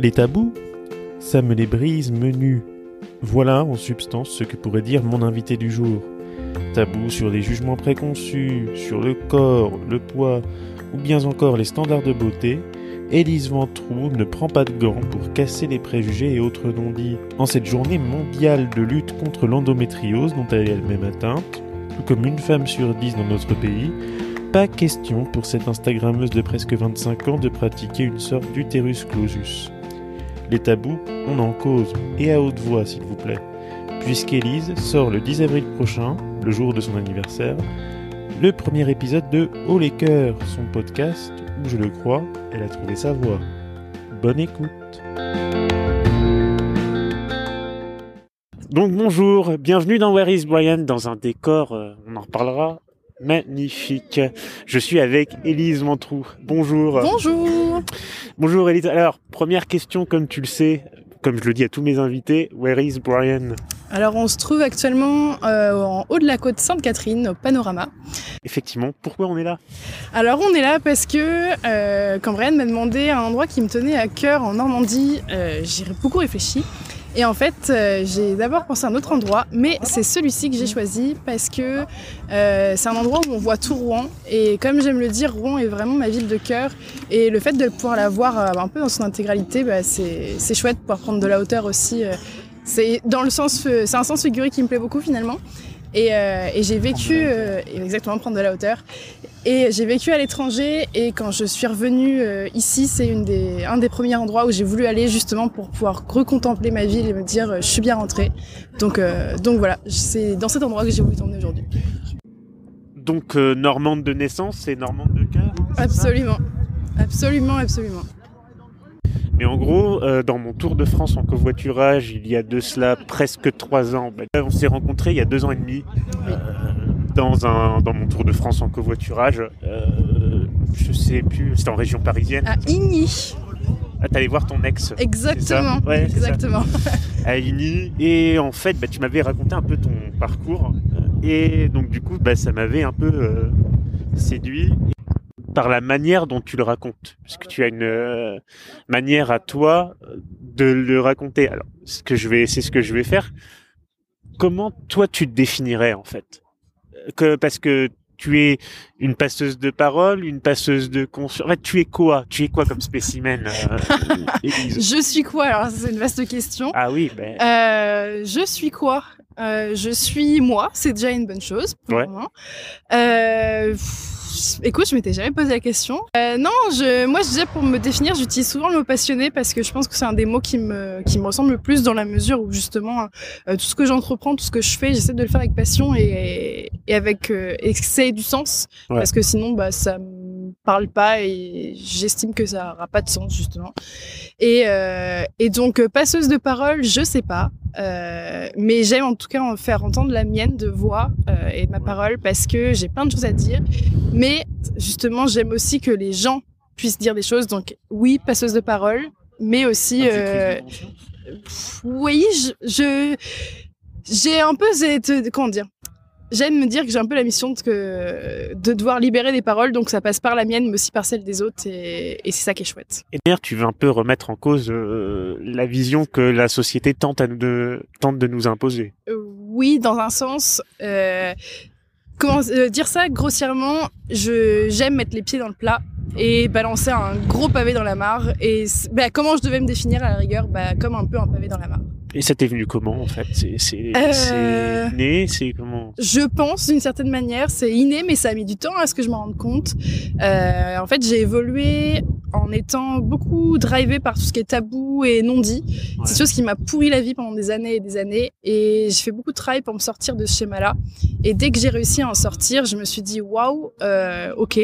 Les tabous Ça me les brise menu. Voilà en substance ce que pourrait dire mon invité du jour. Tabou sur les jugements préconçus, sur le corps, le poids, ou bien encore les standards de beauté, Élise Ventroux ne prend pas de gants pour casser les préjugés et autres non-dits. En cette journée mondiale de lutte contre l'endométriose dont elle est elle-même atteinte, tout comme une femme sur dix dans notre pays, pas question pour cette Instagrammeuse de presque 25 ans de pratiquer une sorte d'utérus clausus. Les tabous, on en cause, et à haute voix s'il vous plaît, puisqu'Élise sort le 10 avril prochain, le jour de son anniversaire, le premier épisode de Haut les cœurs, son podcast où, je le crois, elle a trouvé sa voix. Bonne écoute. Donc bonjour, bienvenue dans Where is Brian? Dans un décor, euh, on en reparlera, magnifique. Je suis avec Élise Ventroux. Bonjour. Bonjour. Bonjour Élise. Alors, première question, comme tu le sais, comme je le dis à tous mes invités, Where is Brian? Alors, on se trouve actuellement euh, en haut de la côte Sainte-Catherine, au Panorama. Effectivement, pourquoi on est là? Alors, on est là parce que euh, quand Brian m'a demandé un endroit qui me tenait à cœur en Normandie, euh, j'ai beaucoup réfléchi. Et en fait, euh, j'ai d'abord pensé à un autre endroit, mais c'est celui-ci que j'ai choisi parce que euh, c'est un endroit où on voit tout Rouen. Et comme j'aime le dire, Rouen est vraiment ma ville de cœur. Et le fait de pouvoir la voir euh, un peu dans son intégralité, bah, c'est chouette pouvoir prendre de la hauteur aussi. c'est dans le c'est un sens figuré qui me plaît beaucoup finalement. Et, euh, et j'ai vécu, euh, exactement, prendre de la hauteur. Et j'ai vécu à l'étranger et quand je suis revenue euh, ici, c'est une des, un des premiers endroits où j'ai voulu aller justement pour pouvoir recontempler ma ville et me dire je suis bien rentrée. Donc, donc voilà, c'est dans cet endroit que j'ai voulu t'emmener aujourd'hui. Donc normande de naissance et normande de cœur ça? Absolument, absolument, absolument. Mais en gros, euh, dans mon tour de France en covoiturage, il y a de cela presque trois ans, on s'est rencontrés il y a deux ans et demi euh, dans, un, dans mon tour de France en covoiturage. Euh, je sais plus, c'était en région parisienne. À Igny, Ah, t'allais voir ton ex exactement, Ouais, exactement. à Igny. Et en fait, bah, tu m'avais raconté un peu ton parcours. Et donc, du coup, bah, ça m'avait un peu euh, séduit par la manière dont tu le racontes. Parce que tu as une euh, manière à toi de le raconter. Alors, ce que je vais, c'est ce que je vais faire. Comment toi tu te définirais en fait? Que, Parce que tu es une passeuse de parole, une passeuse de conscience. En fait, tu es quoi? Tu es quoi comme spécimen, euh, Je suis quoi? Alors, c'est une vaste question. Ah oui, ben. Euh, je suis quoi? Euh, Je suis moi, c'est déjà une bonne chose pour Ouais. Euh, pff, écoute, je m'étais jamais posé la question. Euh, non, je, moi je disais pour me définir, j'utilise souvent le mot passionné parce que je pense que c'est un des mots qui me, qui me ressemble le plus dans la mesure où justement euh, tout ce que j'entreprends, tout ce que je fais, j'essaie de le faire avec passion et, et avec euh, et que ça ait du sens Ouais. parce que sinon bah ça me parle pas et j'estime que ça aura pas de sens justement. Et, euh, et donc euh, passeuse de parole, je sais pas. Euh, mais j'aime en tout cas en faire entendre la mienne de voix euh, et ma parole parce que j'ai plein de choses à dire. Mais justement, j'aime aussi que les gens puissent dire des choses. Donc oui, passeuse de parole, mais aussi, pff, oui, je, je- j'ai un peu cette, comment dire. J'aime me dire que j'ai un peu la mission de, que, de devoir libérer des paroles, donc ça passe par la mienne, mais aussi par celle des autres, et, et c'est ça qui est chouette. Et d'ailleurs, tu veux un peu remettre en cause euh, la vision que la société tente, à nous de, tente de nous imposer. Euh, oui, dans un sens. Euh, comment dire ça grossièrement j'aime mettre les pieds dans le plat et balancer un gros pavé dans la mare. Et bah, comment je devais me définir à la rigueur bah, Comme un peu un pavé dans la mare. Et ça t'est venu comment en fait? C'est c'est Euh. c'est né, c'est comment? Je pense d'une certaine manière, c'est inné, mais ça a mis du temps à ce que je m'en rende compte. Euh, en fait, j'ai évolué en étant beaucoup drivée par tout ce qui est tabou et non dit. Ouais. C'est quelque chose qui m'a pourri la vie pendant des années et des années. Et j'ai fait beaucoup de travail pour me sortir de ce schéma-là. Et dès que j'ai réussi à en sortir, je me suis dit waouh, euh, ok.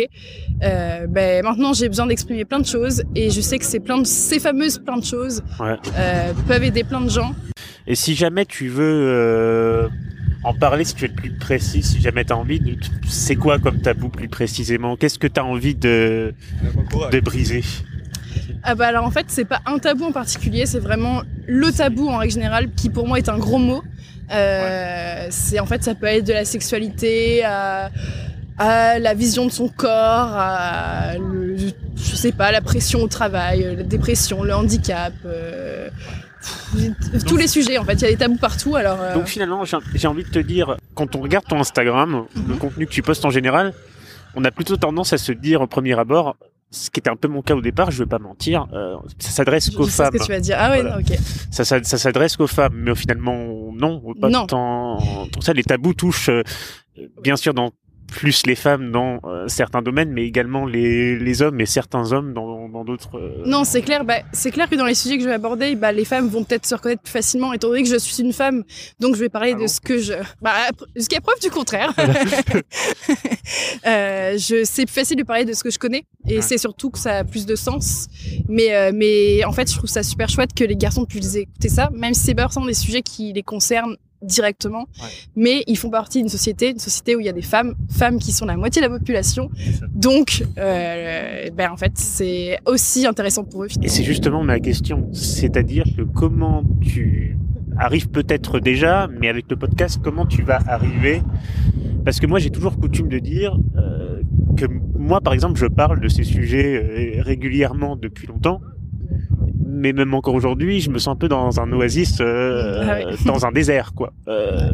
Euh, ben maintenant j'ai besoin d'exprimer plein de choses et je sais que ces plein de, ces fameuses plein de choses Ouais. peuvent aider plein de gens. Et si jamais tu veux euh, en parler, si tu es plus précis, si jamais tu as envie, c'est quoi comme tabou plus précisément? Qu'est-ce que tu as envie de, de briser? Ah bah alors en fait c'est pas un tabou en particulier, c'est vraiment le tabou en règle générale qui pour moi est un gros mot. Euh, C'est en fait ça peut être de la sexualité à à la vision de son corps, à le, je sais pas, la pression au travail, la dépression, le handicap. euh, pff, tous les sujets en fait, il y a des tabous partout. Alors euh, Donc finalement, j'ai envie de te dire, quand on regarde ton Instagram, le Mhm. contenu que tu postes en général, on a plutôt tendance à se dire au premier abord, ce qui était un peu mon cas au départ, je vais pas mentir, euh, ça s'adresse qu'aux sais ce femmes. que tu vas dire. Ah ouais, Voilà. non, ok. Ça, ça, ça s'adresse qu'aux femmes, mais finalement non, pas Non. tant. Pour ça, les tabous touchent euh, bien sûr dans plus les femmes dans euh, certains domaines, mais également les, les hommes et certains hommes dans dans d'autres. euh, Non, c'est clair. Bah, c'est clair que dans les sujets que je vais aborder, bah, les femmes vont peut-être se reconnaître plus facilement, étant donné que je suis une femme. Donc, je vais parler Ah de bon ce que je. Bah, jusqu'à preuve du contraire. Euh, je c'est plus facile de parler de ce que je connais, et Ouais. c'est surtout que ça a plus de sens. Mais, mais en fait, je trouve ça super chouette que les garçons puissent écouter ça, même si c'est pas des sujets qui les concernent directement, Ouais. mais ils font partie d'une société, une société où il y a des femmes, femmes qui sont la moitié de la population. Donc, euh, ben en fait, c'est aussi intéressant pour eux. Et c'est justement ma question, c'est-à-dire que comment tu arrives peut-être déjà, mais avec le podcast, comment tu vas arriver? Parce que moi, j'ai toujours coutume de dire euh, que moi, par exemple, je parle de ces sujets euh, régulièrement depuis longtemps. Mais même encore aujourd'hui, je me sens un peu dans un oasis, euh, Ah oui. dans un désert, quoi. Euh,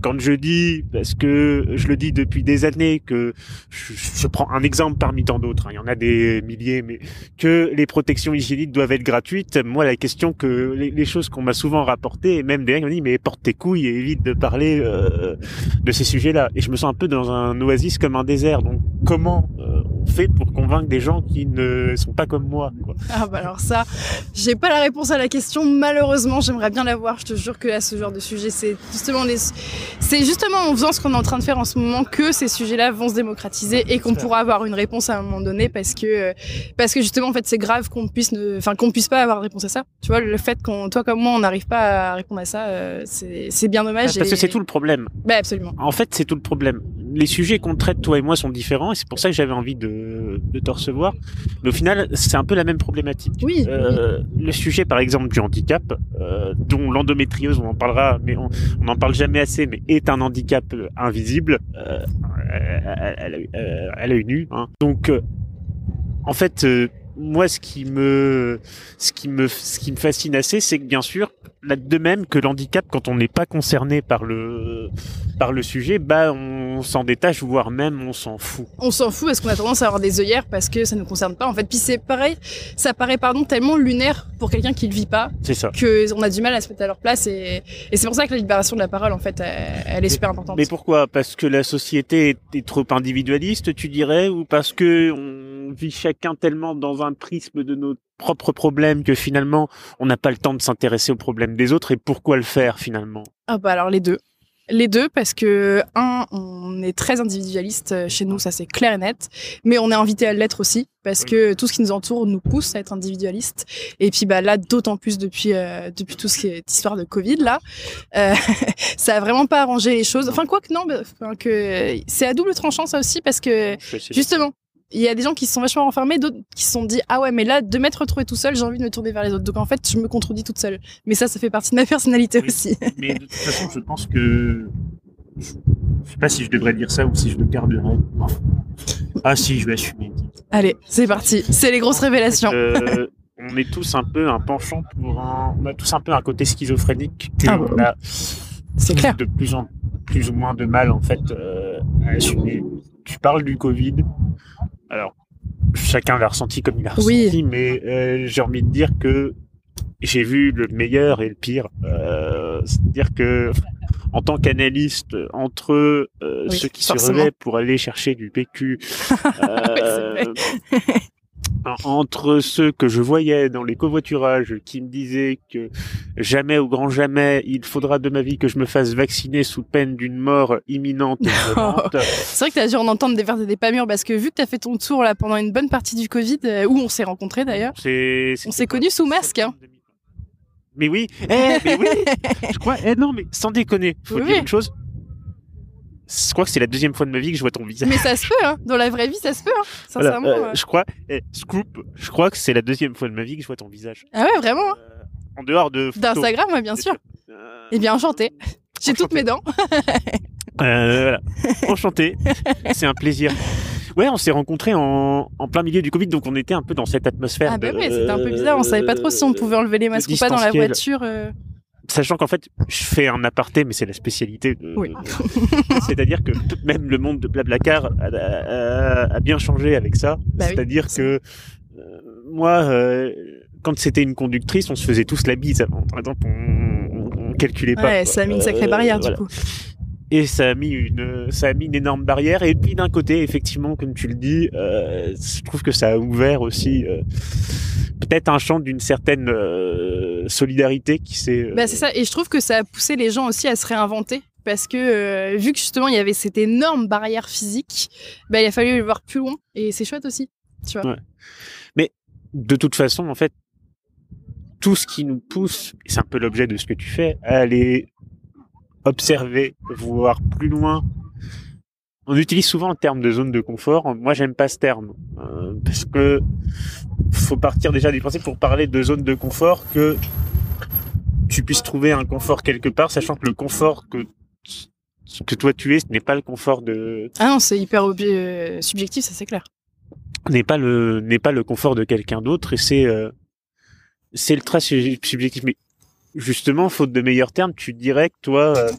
quand je dis, parce que je le dis depuis des années, que je, je prends un exemple parmi tant d'autres, hein, il y en a des milliers, mais que les protections hygiéniques doivent être gratuites. Moi, la question que les, les choses qu'on m'a souvent rapportées, et même des gens qui m'ont dit mais porte tes couilles et évite de parler euh, de ces sujets-là. Et je me sens un peu dans un oasis comme un désert. Donc comment pour convaincre des gens qui ne sont pas comme moi quoi Ah bah alors ça, j'ai pas la réponse à la question. Malheureusement, j'aimerais bien l'avoir. Je te jure que là, ce genre de sujet, c'est justement les, c'est justement en faisant ce qu'on est en train de faire en ce moment que ces sujets-là vont se démocratiser et qu'on pourra avoir une réponse à un moment donné parce que parce que justement en fait c'est grave qu'on puisse ne, enfin qu'on puisse pas avoir de réponse à ça. Tu vois le fait qu'on toi comme moi on n'arrive pas à répondre à ça, euh, c'est c'est bien dommage. Parce que c'est tout le problème. Bah absolument. En fait, c'est tout le problème. Les sujets qu'on traite, toi et moi, sont différents, et c'est pour ça que j'avais envie de, de te recevoir. Mais au final, c'est un peu la même problématique. Oui. Euh, le sujet, par exemple, du handicap, euh, dont l'endométriose, on en parlera, mais on n'en parle jamais assez, mais est un handicap euh, invisible. Euh, elle, elle, a- elle a une U. Hein. Donc, en fait, moi, ce qui me, ce qui me, ce qui me fascine assez, c'est que bien sûr, là, de même que l'handicap, quand on n'est pas concerné par le, par le sujet, bah, on s'en détache, voire même on s'en fout. on s'en fout parce qu'on a tendance à avoir des œillères parce que ça ne nous concerne pas en fait. Puis c'est pareil, ça paraît pardon tellement lunaire pour quelqu'un qui le vit pas C'est ça. que on a du mal à se mettre à leur place et, et c'est pour ça que la libération de la parole en fait elle, elle est super importante. Mais pourquoi? Parce que la société est, est trop individualiste, tu dirais, ou parce que on vit chacun tellement dans un prisme de nos propres problèmes que finalement on n'a pas le temps de s'intéresser aux problèmes des autres et pourquoi le faire finalement? Ah bah alors les deux. Les deux parce que un, on est très individualiste euh, chez nous, ça c'est clair et net, mais on est invité à l'être aussi parce que tout ce qui nous entoure nous pousse à être individualiste. Et puis bah là d'autant plus depuis euh, depuis tout ce qui est histoire de Covid là, euh, ça a vraiment pas arrangé les choses. Enfin quoi que non, bah, que c'est à double tranchant ça aussi parce que Justement, il y a des gens qui se sont vachement renfermés, d'autres qui se sont dit ah ouais mais là de m'être retrouvé tout seul, j'ai envie de me tourner vers les autres. Donc en fait, je me contredis toute seule. Mais ça, ça fait partie de ma personnalité Oui. aussi. Mais de toute façon, je pense que. Je sais pas si je devrais dire ça ou si je le garderais. Ah si, je vais assumer. Allez, c'est parti. C'est les grosses révélations. Euh, on est tous un peu un penchant pour un. On a tous un peu un côté schizophrénique que Ah on a C'est clair. de plus en plus ou moins de mal en fait euh, à assumer. Tu parles du Covid. Alors chacun l'a ressenti comme il a Oui. ressenti, mais euh, j'ai envie de dire que j'ai vu le meilleur et le pire. Euh, C'est-à-dire que en tant qu'analyste, entre euh, Oui, ceux qui forcément. se relaient pour aller chercher du PQ, euh, entre ceux que je voyais dans les covoiturages qui me disaient que jamais au grand jamais il faudra de ma vie que je me fasse vacciner sous peine d'une mort imminente. C'est vrai que t'as dû en entendre des vertes et des pas mûres parce que vu que t'as fait ton tour là pendant une bonne partie du Covid, euh, où on s'est rencontrés d'ailleurs, on s'est connus sous masque. Hein. Mais oui, eh, mais oui, je crois, eh non, mais sans déconner, faut Oui, dire une chose. Je crois que c'est la deuxième fois de ma vie que je vois ton visage. Mais ça se peut, hein. Dans la vraie vie, ça se peut, hein. Voilà, Sincèrement. euh, euh. je crois, eh, scoop, je crois que c'est la deuxième fois de ma vie que je vois ton visage. Ah ouais, vraiment. hein. Euh, en dehors de. D'Instagram, ouais, bien sûr. Euh, Eh bien, enchanté. J'ai toutes mes dents. Euh, voilà. Enchanté. C'est un plaisir. Ouais, on s'est rencontrés en, en plein milieu du Covid, donc on était un peu dans cette atmosphère. Ah bah de- ouais, c'était un peu bizarre. On savait pas trop si on pouvait enlever les masques ou pas dans la voiture. Sachant qu'en fait, je fais un aparté, mais c'est la spécialité. de- Oui. C'est-à-dire que tout- même le monde de Blablacar a, a- a bien changé avec ça. Bah oui, C'est-à-dire que euh, moi, euh, quand c'était une conductrice, on se faisait tous la bise avant. Par exemple, on, on, on calculait pas. Ouais, ça a mis une sacrée Euh, barrière voilà. du coup. Et ça a mis une, ça a mis une énorme barrière. Et puis d'un côté, effectivement, comme tu le dis, euh, je trouve que ça a ouvert aussi euh, peut-être un champ d'une certaine euh, solidarité qui s'est. euh, Bah, c'est ça, et je trouve que ça a poussé les gens aussi à se réinventer. Parce que euh, vu que justement il y avait cette énorme barrière physique, bah, il a fallu le voir plus loin. Et c'est chouette aussi. Tu vois. Ouais. de toute façon, en fait, tout ce qui nous pousse, et c'est un peu l'objet de ce que tu fais, à aller observer, voir plus loin. On utilise souvent le terme de zone de confort. Moi, j'aime pas ce terme euh, parce que faut partir déjà du principe pour parler de zone de confort que tu puisses trouver un confort quelque part, sachant que le confort que que toi tu es, ce n'est pas le confort de Ah non, c'est hyper euh, subjectif, ça c'est clair. n'est pas le n'est pas le confort de quelqu'un d'autre et c'est euh, c'est le trait subjectif mais justement faute de meilleurs termes tu dirais que toi euh,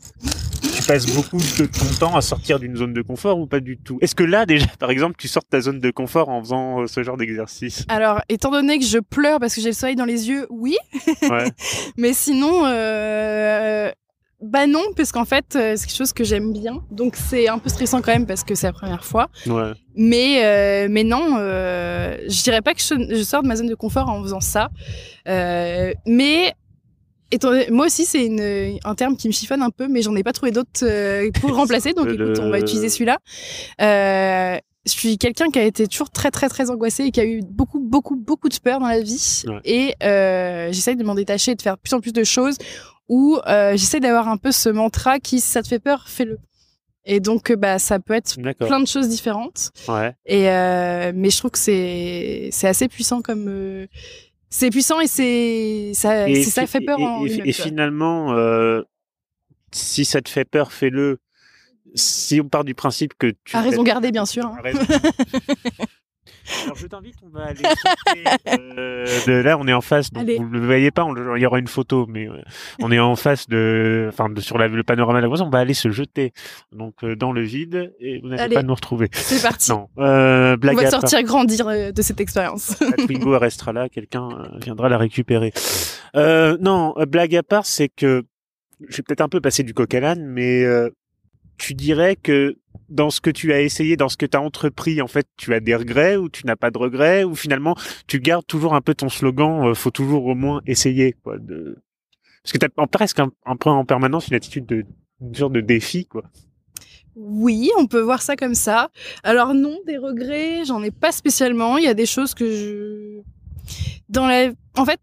passes beaucoup de ton temps à sortir d'une zone de confort ou pas du tout? Est-ce que là déjà par exemple tu sors de ta zone de confort en faisant euh, ce genre d'exercice? Alors, étant donné que je pleure parce que j'ai le soleil dans les yeux, oui. ouais Mais sinon, euh, bah non, parce qu'en fait, euh, c'est quelque chose que j'aime bien. Donc c'est un peu stressant quand même parce que c'est la première fois. ouais Mais, euh, mais non, euh, je dirais pas que je, je sors de ma zone de confort en faisant ça. Euh, mais étant moi aussi, c'est une- un terme qui me chiffonne un peu, mais j'en ai pas trouvé d'autres euh, pour le remplacer. Donc écoute, on va utiliser celui-là. Euh, je suis quelqu'un qui a été toujours très très très angoissé et qui a eu beaucoup beaucoup beaucoup de peur dans la vie Ouais. et euh, j'essaye de m'en détacher et de faire plus en plus de choses où euh, j'essaie d'avoir un peu ce mantra qui si ça te fait peur fais-le et donc euh, bah ça peut être d'accord plein de choses différentes ouais et euh, mais je trouve que c'est c'est assez puissant comme c'est puissant et c'est ça et, fait peur et, en et- et finalement euh, si ça te fait peur fais-le si on part du principe que tu à raison gardée bien sûr hein. Raison. Alors je t'invite, on va aller euh, de là, on est en face. Donc Allez. vous ne le voyez pas, on- il y aura une photo, mais euh, on est en face de, enfin, de, sur la- le panorama de la voiture. On va aller se jeter donc euh, dans le vide et vous n'allez Allez. pas nous retrouver. c'est parti Non, euh, on blague va à part. sortir grandir euh, de cette expérience La Twingo restera là, quelqu'un euh, viendra la récupérer. Euh, non, blague à part, c'est que je vais peut-être un peu passer du coq à l'âne, mais euh, tu dirais que dans ce que tu as essayé, dans ce que tu as entrepris, en fait, tu as des regrets ou tu n'as pas de regrets ou finalement tu gardes toujours un peu ton slogan, euh, faut toujours au moins essayer, quoi. De... Parce que tu as presque un, un en permanence une attitude de sorte de défi, quoi. Oui, on peut voir ça comme ça. Alors non, des regrets, j'en ai pas spécialement. Il y a des choses que je... Dans la... En fait,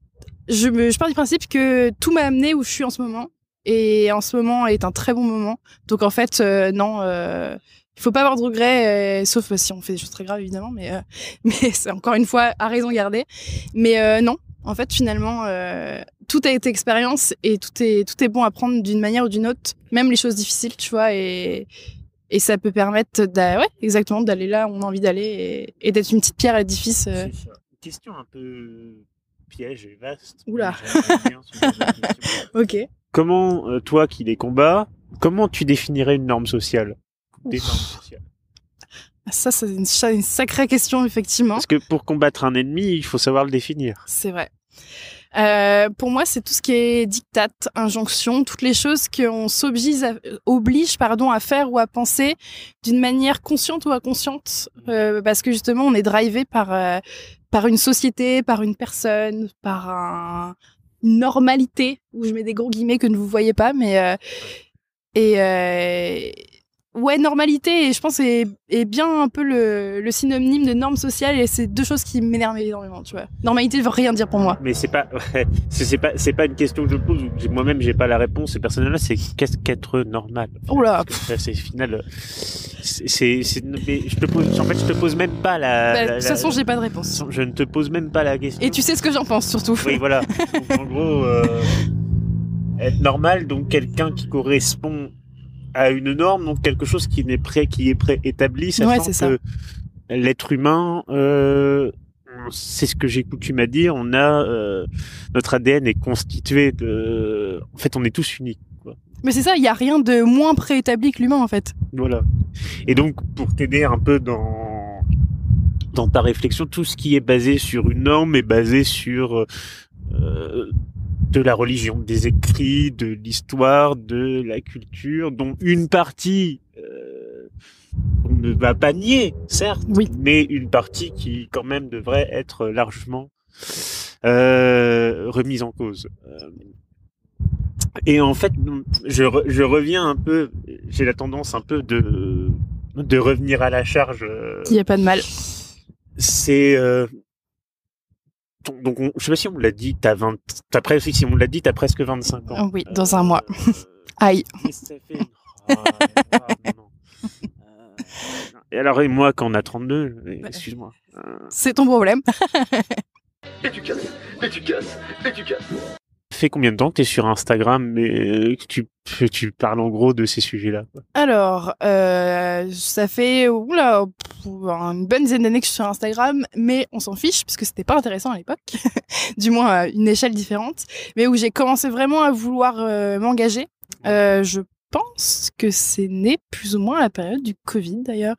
je, je pars du principe que tout m'a amené où je suis en ce moment. Et en ce moment est un très bon moment. Donc en fait, euh, non, euh, il faut pas avoir de regrets, euh, sauf si on fait des choses très graves évidemment. Mais, euh, mais c'est encore une fois à raison gardée. Mais euh, non, en fait finalement, euh, tout a été expérience et tout est, tout est bon à prendre d'une manière ou d'une autre, même les choses difficiles, tu vois. Et, et ça peut permettre ouais, exactement d'aller là où on a envie d'aller et, et d'être une petite pierre à l'édifice. euh. Question un peu piège et vaste. Oula. Ok. Comment, euh, toi qui les combats, comment tu définirais une norme sociale? Des normes sociales. Ça, c'est une, sacrée question, effectivement. Parce que pour combattre un ennemi, il faut savoir le définir. C'est vrai. Euh, pour moi, c'est tout ce qui est dictat, injonction, toutes les choses qu'on s'oblige à, oblige, pardon, à faire ou à penser d'une manière consciente ou inconsciente, euh, parce que justement, on est drivé par euh, par une société, par une personne, par un, normalité où je mets des gros guillemets que ne vous voyez pas, mais euh, et euh, ouais normalité et je pense est, est bien un peu le, le synonyme de norme sociale et c'est deux choses qui m'énervent énormément tu vois normalité veut rien dire pour moi Mais c'est pas, ouais, c'est pas, c'est pas une question que je pose. Moi-même, j'ai pas la réponse. Et personnellement, c'est qu'est-ce qu'être normal ça, c'est final. euh, C'est, je te pose. En fait, je te pose même pas la. Bah, la- de toute façon j'ai pas de réponse Je ne te pose même pas la question. et tu sais ce que j'en pense surtout Oui, voilà. En gros, euh, être normal, donc quelqu'un qui correspond à une norme, donc quelque chose qui n'est prêt, qui est préétabli, sachant Ouais, c'est ça. que l'être humain, euh, c'est ce que j'ai coutume à dire, on a euh, notre ADN est constitué de, en fait, on est tous uniques. Quoi. Mais c'est ça, il y a rien de moins préétabli que l'humain en fait. Voilà. Et donc, pour t'aider un peu dans dans ta réflexion, tout ce qui est basé sur une norme est basé sur euh, de la religion, des écrits, de l'histoire, de la culture, dont une partie euh, on ne va pas nier, certes, Oui. mais une partie qui quand même devrait être largement euh, remise en cause. Euh, et en fait, je, je reviens un peu, j'ai la tendance un peu de de revenir à la charge. euh, Il y a pas de mal. c'est euh, donc donc, on- je sais pas si on me l'a dit, t'as 20 t'as presque si on me l'a dit, t'as presque 25 ans. Ah oui, dans un mois. Euh, Aïe. Ça fait Oh, ah. Euh, Et alors, et moi, quand on a 32, euh, excuse-moi. euh, C'est ton problème. Et tu casses, et tu casses, et tu casses. Combien de temps que t'es sur Instagram mais euh, que tu, tu parles en gros de ces sujets-là Alors, euh, ça fait une bonne dizaine d'années que je suis sur Instagram, mais on s'en fiche parce que c'était pas intéressant à l'époque, du moins à une échelle différente, mais où j'ai commencé vraiment à vouloir euh, m'engager. Euh, je pense que c'est né plus ou moins à la période du Covid d'ailleurs,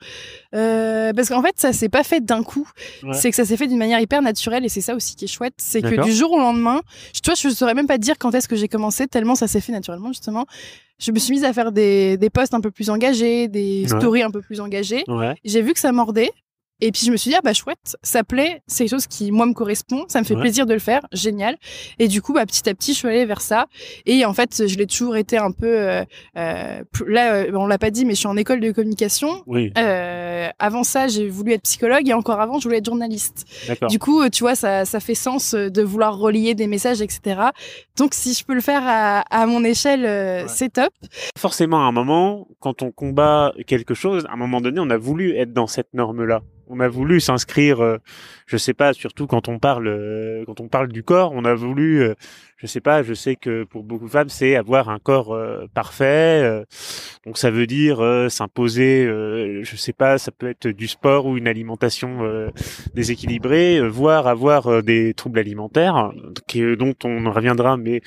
Euh, parce qu'en fait ça s'est pas fait d'un coup, Ouais. c'est que ça s'est fait d'une manière hyper naturelle et c'est ça aussi qui est chouette, c'est que du jour au lendemain, je, toi je saurais même pas dire quand est-ce que j'ai commencé tellement ça s'est fait naturellement justement je me suis mise à faire des, des posts un peu plus engagés, des Ouais. stories un peu plus engagées. Ouais. J'ai vu que ça mordait. Et puis je me suis dit, ah bah chouette, ça plaît, c'est quelque chose qui, moi, me correspond, ça me fait Ouais. plaisir de le faire, génial. Et du coup, bah, petit à petit, je suis allée vers ça. Et en fait, je l'ai toujours été un peu... euh, euh, là, euh, on l'a pas dit, mais je suis en école de communication. Oui, Euh, avant ça, j'ai voulu être psychologue et encore avant, je voulais être journaliste. Du coup, tu vois, ça, ça fait sens de vouloir relier des messages, etc. Donc, si je peux le faire à, à mon échelle, Ouais. c'est top. Forcément, à un moment, quand on combat quelque chose, à un moment donné, on a voulu être dans cette norme-là. On a voulu s'inscrire, euh, je sais pas, surtout quand on parle, euh, quand on parle du corps, on a voulu, euh, je sais pas, je sais que pour beaucoup de femmes, c'est avoir un corps euh, parfait. euh, donc ça veut dire s'imposer, je sais pas, ça peut être du sport ou une alimentation déséquilibrée, voire avoir des troubles alimentaires, dont on reviendra, mais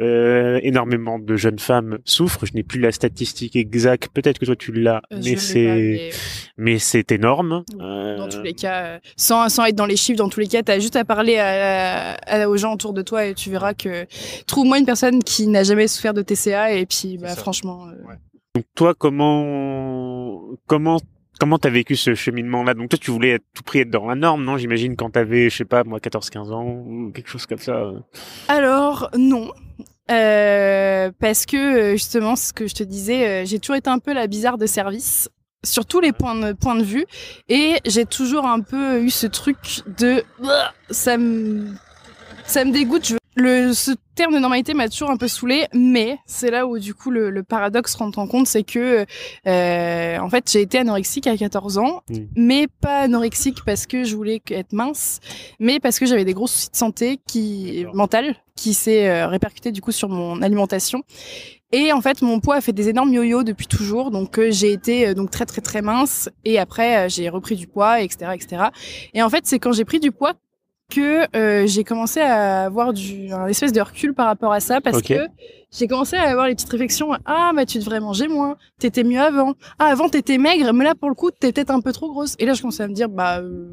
euh, énormément de jeunes femmes souffrent. Je n'ai plus la statistique exacte. Peut-être que toi tu l'as, Euh, mais c'est pas, mais mais c'est énorme. Oui, Euh, Dans tous les cas, euh, sans, sans être dans les chiffres, dans tous les cas, t'as juste à parler à- à- aux gens autour de toi et tu verras que trouve-moi une personne qui n'a jamais souffert de TCA et puis bah, franchement, euh, Donc toi, comment comment comment t'as vécu ce cheminement-là? Donc toi, tu voulais à tout prix être dans la norme, non? J'imagine quand t'avais, je sais pas, moi, 14-15 ans ou quelque chose comme ça. euh. Alors non. Euh, parce que euh, justement, ce que je te disais, j'ai toujours été un peu la bizarre de service sur tous les points de, vue et j'ai toujours un peu eu ce truc de ça me ça me dégoûte. Je- le, ce terme de normalité m'a toujours un peu saoulé, mais c'est là où du coup le, le paradoxe rentre en compte, c'est que euh, en fait j'ai été anorexique à 14 ans, Mm. mais pas anorexique parce que je voulais être mince, mais parce que j'avais des gros soucis de santé qui mentale qui s'est euh, répercuté du coup sur mon alimentation. Et en fait, mon poids a fait des énormes yo-yo depuis toujours, donc euh, j'ai été euh, donc très très très mince et après euh, j'ai repris du poids, etc., etc. Et en fait, c'est quand j'ai pris du poids que euh, j'ai commencé à avoir du un espèce de recul par rapport à ça parce que j'ai commencé à avoir les petites réflexions. Ah bah tu devrais manger moins. T'étais mieux avant. Ah avant t'étais maigre mais là pour le coup t'es peut-être un peu trop grosse. Et là je commençais à me dire bah euh,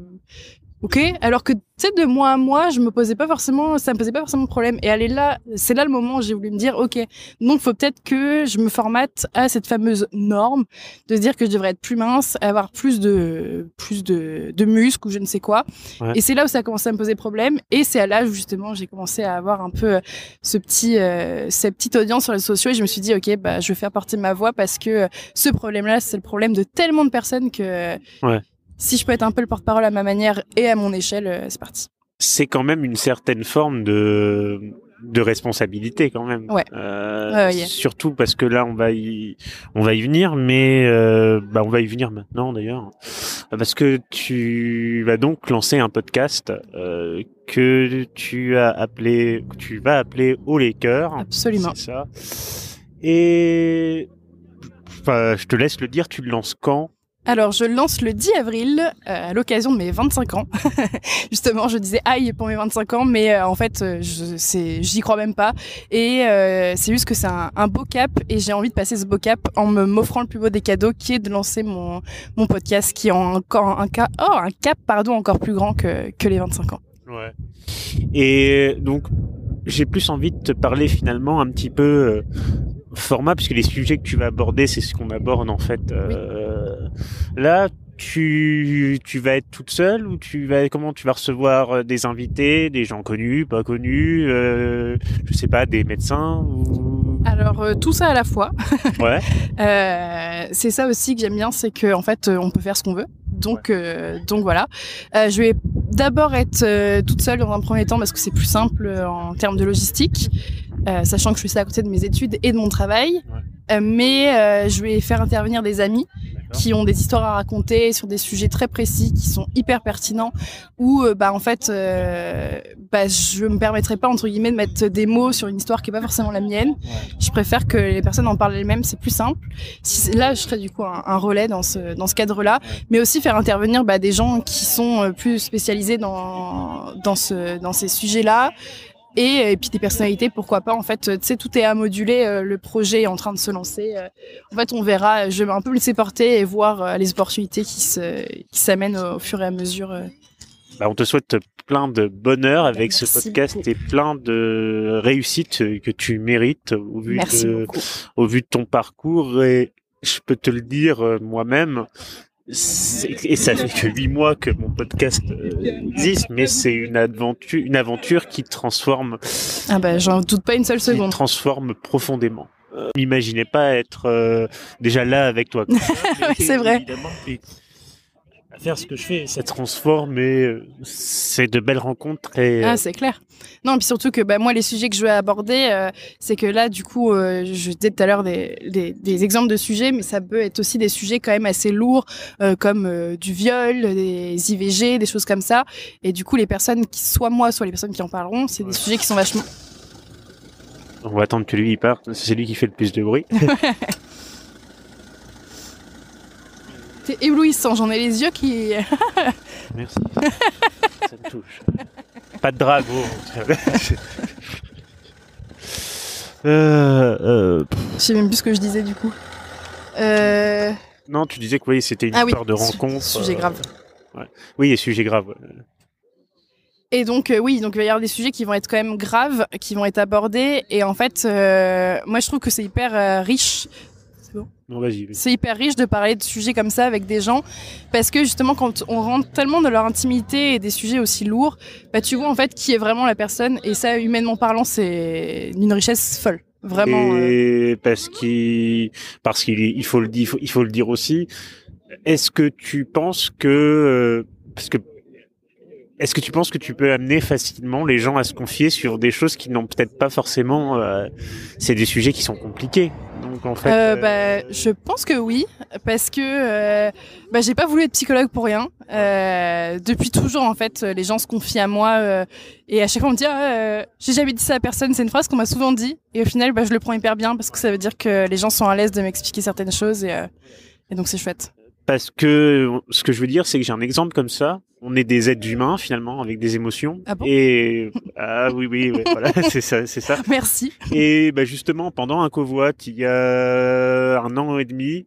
ok. Alors que tu sais de mois à mois je me posais pas forcément ça me posait pas forcément de problème. Et aller là c'est là le moment où j'ai voulu me dire ok donc faut peut-être que je me formate à cette fameuse norme de se dire que je devrais être plus mince avoir plus de plus de, de muscles ou je ne sais quoi. Ouais. et c'est là où ça a commencé à me poser problème. Et c'est à l'âge où justement j'ai commencé à avoir un peu euh, ce petit euh, cette petite audience sur les sociaux. Et je me suis dit ok bah je vais faire porter ma voix parce que euh, ce problème là c'est le problème de tellement de personnes que Ouais. Si je peux être un peu le porte-parole à ma manière et à mon échelle euh, c'est parti C'est quand même une certaine forme de de responsabilité quand même. Ouais. Euh, Ouais, ouais. Surtout parce que là, on va y on va y venir, mais euh, bah on va y venir maintenant d'ailleurs, parce que tu vas donc lancer un podcast euh, que tu as appelé, que tu vas appeler Haut les cœurs. absolument C'est ça. Et Enfin, je te laisse le dire, tu le lances quand? Alors, je lance le 10 avril euh, à l'occasion de mes 25 ans. Justement, je disais aïe pour mes 25 ans, mais euh, en fait, euh, j'y crois même pas. Et c'est juste que c'est un, beau cap et j'ai envie de passer ce beau cap en m'offrant le plus beau des cadeaux, qui est de lancer mon, podcast, qui est encore un, cas, oh, un cap pardon, encore plus grand que, que les 25 ans. Ouais. Et donc, j'ai plus envie de te parler finalement un petit peu format, puisque les sujets que tu vas aborder, c'est ce qu'on aborde en fait. Euh, Là, tu, tu vas être toute seule ou tu vas comment tu vas recevoir euh, des invités, des gens connus, pas connus, euh, je sais pas, des médecins ou Alors, euh, tout ça à la fois. ouais. Euh, c'est ça aussi que j'aime bien, c'est que en fait, euh, on peut faire ce qu'on veut. Donc, euh, donc voilà. Euh, je vais d'abord être euh, toute seule dans un premier temps parce que c'est plus simple en termes de logistique, sachant que je fais ça à côté de mes études et de mon travail. Mais je vais faire intervenir des amis qui ont des histoires à raconter sur des sujets très précis qui sont hyper pertinents où euh, bah en fait euh, bah je me permettrai pas entre guillemets de mettre des mots sur une histoire qui est pas forcément la mienne. Je préfère que les personnes en parlent elles-mêmes c'est plus simple. Si là je serais du coup un, un relais dans ce dans ce cadre là mais aussi faire intervenir bah, des gens qui sont euh, plus spécialisés dans dans ce dans ces sujets là et, et puis des personnalités, pourquoi pas. En fait, tu sais, tout est à moduler. euh, le projet est en train de se lancer. euh, en fait, on verra. Je vais un peu me laisser porter et voir euh, les opportunités qui s'amènent au, fur et à mesure. euh. Bah, on te souhaite plein de bonheur avec ce podcast beaucoup. et plein de réussites que tu mérites au vu Merci de beaucoup. au vu de ton parcours et je peux te le dire euh, moi-même et ça fait que huit mois que mon podcast euh, existe mais c'est une aventure une aventure qui transforme Ah bah, j'en doute pas une seule qui seconde. transforme profondément euh, m'imaginais pas être euh, déjà là avec toi Ouais, c'est vrai. évidemment, et à faire ce que je fais ça transforme et euh, c'est de belles rencontres et euh, Ah, c'est clair. Non, puis surtout que bah, moi, les sujets que je vais aborder, euh, c'est que là, du coup, euh, je disais tout à l'heure des, des, des exemples de sujets, mais ça peut être aussi des sujets quand même assez lourds, euh, comme euh, du viol, des IVG, des choses comme ça. Et du coup, les personnes qui, soit moi, soit les personnes qui en parleront, c'est des sujets qui sont vachement. On va attendre que lui il parte, c'est lui qui fait le plus de bruit. C'est éblouissant, j'en ai les yeux qui. Merci. Ça me touche. Pas de dragon. euh, euh, Je sais même plus ce que je disais du coup. Euh... non, tu disais que oui, c'était une Ah oui, histoire de su- rencontre. sujet euh, grave. ouais. Oui, et sujet grave. ouais. Et donc euh, oui, donc il va y avoir des sujets qui vont être quand même graves, qui vont être abordés. Et en fait, euh, moi je trouve que c'est hyper euh, riche. Non, vas-y. C'est hyper riche de parler de sujets comme ça avec des gens, parce que justement quand on rentre tellement dans leur intimité et des sujets aussi lourds, bah tu vois en fait qui est vraiment la personne. Et ça, humainement parlant, c'est d'une richesse folle. Vraiment. euh, Et parce qu'il, parce qu'il, il faut le dire, il faut, il faut le dire aussi. Est-ce que tu penses que, euh, parce que, est-ce que tu penses que tu peux amener facilement les gens à se confier sur des choses qui n'ont peut-être pas forcément, euh, c'est des sujets qui sont compliqués. Donc en fait, Euh, euh, bah, je pense que oui, parce que euh, bah, j'ai pas voulu être psychologue pour rien. Euh, depuis toujours, en fait, les gens se confient à moi euh, et à chaque fois on me dit ah, euh, j'ai jamais dit ça à personne. C'est une phrase qu'on m'a souvent dit et au final, bah, je le prends hyper bien parce que ça veut dire que les gens sont à l'aise de m'expliquer certaines choses et, euh, et donc c'est chouette. Parce que ce que je veux dire, c'est que j'ai un exemple comme ça. On est des êtres humains finalement avec des émotions. Ah bon? Et ah oui oui, ouais, voilà, c'est ça, c'est ça. Merci. Et bah justement, pendant un covoit, il y a un an et demi,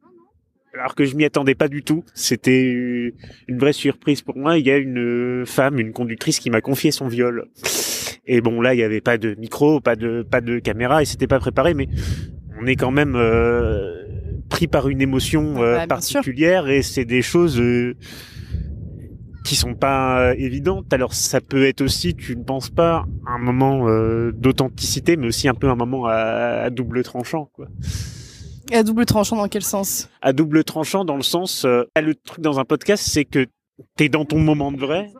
alors que je m'y attendais pas du tout, c'était une vraie surprise pour moi. Il y a une femme, une conductrice, qui m'a confié son viol. Et bon, là, il y avait pas de micro, pas de pas de caméra, et c'était pas préparé, mais on est quand même euh, pris par une émotion euh, Bah, sûr. particulière, et c'est des choses. euh, qui sont pas euh, évidentes. Alors ça peut être aussi, tu ne penses pas, un moment d'authenticité, mais aussi un peu un moment à, à double tranchant, quoi. À double tranchant dans quel sens? À double tranchant dans le sens, euh, le truc dans un podcast, c'est que t'es dans ton moment de vrai,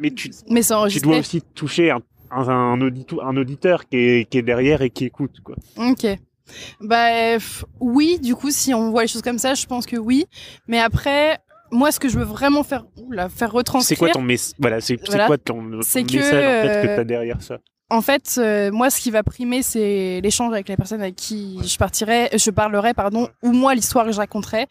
mais tu, Mais dois aussi toucher un, un, un, audito- un auditeur qui est, qui est derrière et qui écoute, quoi. Ok. Bah oui, du coup, si on voit les choses comme ça, je pense que oui. Mais après, moi, ce que je veux vraiment faire, oula, faire retranscrire. C'est quoi ton mess voilà, c'est Voilà. quoi ton, ton C'est que, message en fait que euh, t'as derrière ça en fait, euh, moi, ce qui va primer, c'est l'échange avec les personnes avec qui je partirai, je parlerai, pardon, ou moi l'histoire que je raconterai.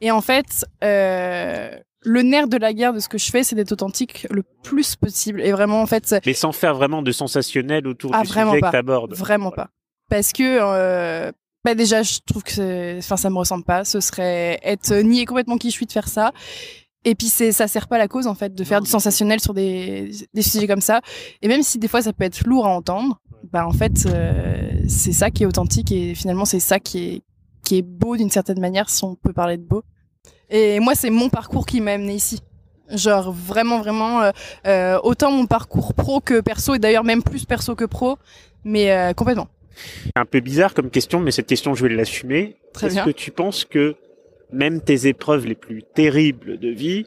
Et en fait, euh, le nerf de la guerre de ce que je fais, c'est d'être authentique le plus possible. Et vraiment, en fait, Mais sans faire vraiment de sensationnel autour Ah, du sujet pas. que t'abordes. Vraiment pas. Parce que, euh, bah déjà, je trouve que, enfin, ça me ressemble pas. Ce serait être nier complètement qui je suis de faire ça. Et puis c'est, ça sert pas à la cause en fait de faire du sensationnel sur des, des sujets comme ça. Et même si des fois ça peut être lourd à entendre, bah en fait euh, c'est ça qui est authentique et finalement c'est ça qui est qui est beau d'une certaine manière si on peut parler de beau. Et moi c'est mon parcours qui m'a amené ici. Genre vraiment vraiment euh, euh, autant mon parcours pro que perso et d'ailleurs même plus perso que pro, mais complètement. C'est un peu bizarre comme question, mais cette question, je vais l'assumer. Est-ce que tu penses que même tes épreuves les plus terribles de vie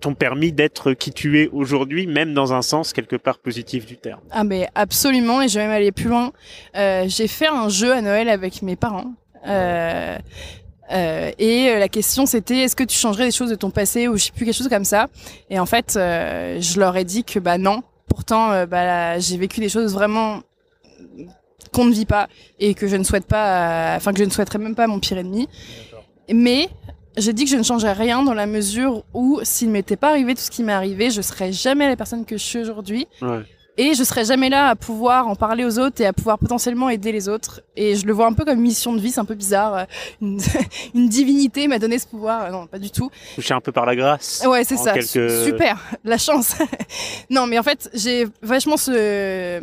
t'ont permis d'être qui tu es aujourd'hui, même dans un sens quelque part positif du terme? Ah mais absolument et je vais même aller plus loin. Euh, j'ai fait un jeu à Noël avec mes parents. Euh, euh, et la question c'était est-ce que tu changerais des choses de ton passé ou je sais plus quelque chose comme ça. Et en fait, je leur ai dit que bah non. Pourtant, bah j'ai vécu des choses vraiment qu'on ne vit pas et que je ne souhaite pas, enfin que je ne souhaiterais même pas à mon pire ennemi. Mais j'ai dit que je ne changerais rien dans la mesure où s'il m'était pas arrivé tout ce qui m'est arrivé, je serais jamais la personne que je suis aujourd'hui. Ouais. Et je serais jamais là à pouvoir en parler aux autres et à pouvoir potentiellement aider les autres. Et je le vois un peu comme mission de vie, c'est un peu bizarre. Une, une divinité m'a donné ce pouvoir. Euh, Non, pas du tout. Touché un peu par la grâce. Ouais, c'est ça. quelque- Super, la chance. non, mais en fait, j'ai vachement ce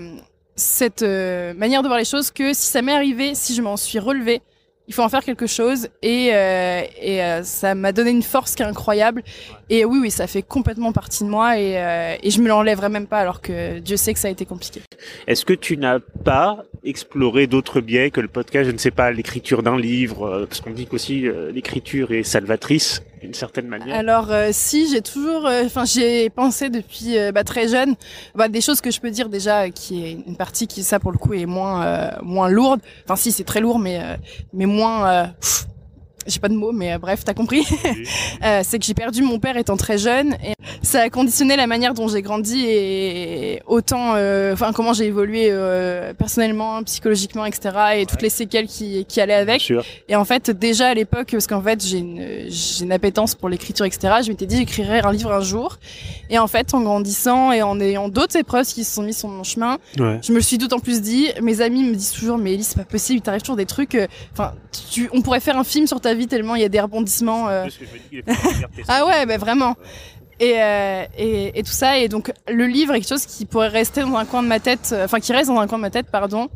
cette euh, manière de voir les choses que si ça m'est arrivé, si je m'en suis relevé, il faut en faire quelque chose et euh, et euh, ça m'a donné une force qui est incroyable. Et oui, oui, ça fait complètement partie de moi et et je me l'enlèverai même pas alors que Dieu sait que ça a été compliqué. Est-ce que tu n'as pas exploré d'autres biais que le podcast Je ne sais pas, l'écriture d'un livre, parce qu'on dit qu'aussi l'écriture est salvatrice d'une certaine manière. Alors euh, si j'ai toujours, euh, enfin j'ai pensé depuis euh, bah, très jeune, bah, des choses que je peux dire déjà, euh, qui est une partie qui ça pour le coup est moins euh, moins lourde. Enfin si c'est très lourd, mais mais moins. pff, j'ai pas de mots, mais euh, bref, t'as compris. Euh, c'est que j'ai perdu mon père étant très jeune et ça a conditionné la manière dont j'ai grandi et autant, euh, enfin comment j'ai évolué euh, personnellement, psychologiquement, etc. Et toutes les séquelles qui qui allaient avec. Et en fait, déjà à l'époque, parce qu'en fait, j'ai une, j'ai une appétence pour l'écriture, etc., je m'étais dit, j'écrirai un livre un jour. Et en fait, en grandissant et en ayant d'autres épreuves qui se sont mises sur mon chemin, Ouais. je me suis d'autant plus dit. Mes amis me disent toujours, mais Ellie, c'est pas possible, il t'arrive toujours des trucs. euh, Enfin, tu, on pourrait faire un film sur ta vie tellement il y a des rebondissements. euh. Parce que je me dis, il faut faire tes Ah ouais, bah vraiment. Et, euh, et, et tout ça. Et donc, le livre est quelque chose qui pourrait rester dans un coin de ma tête, euh, enfin, qui reste dans un coin de ma tête, pardon.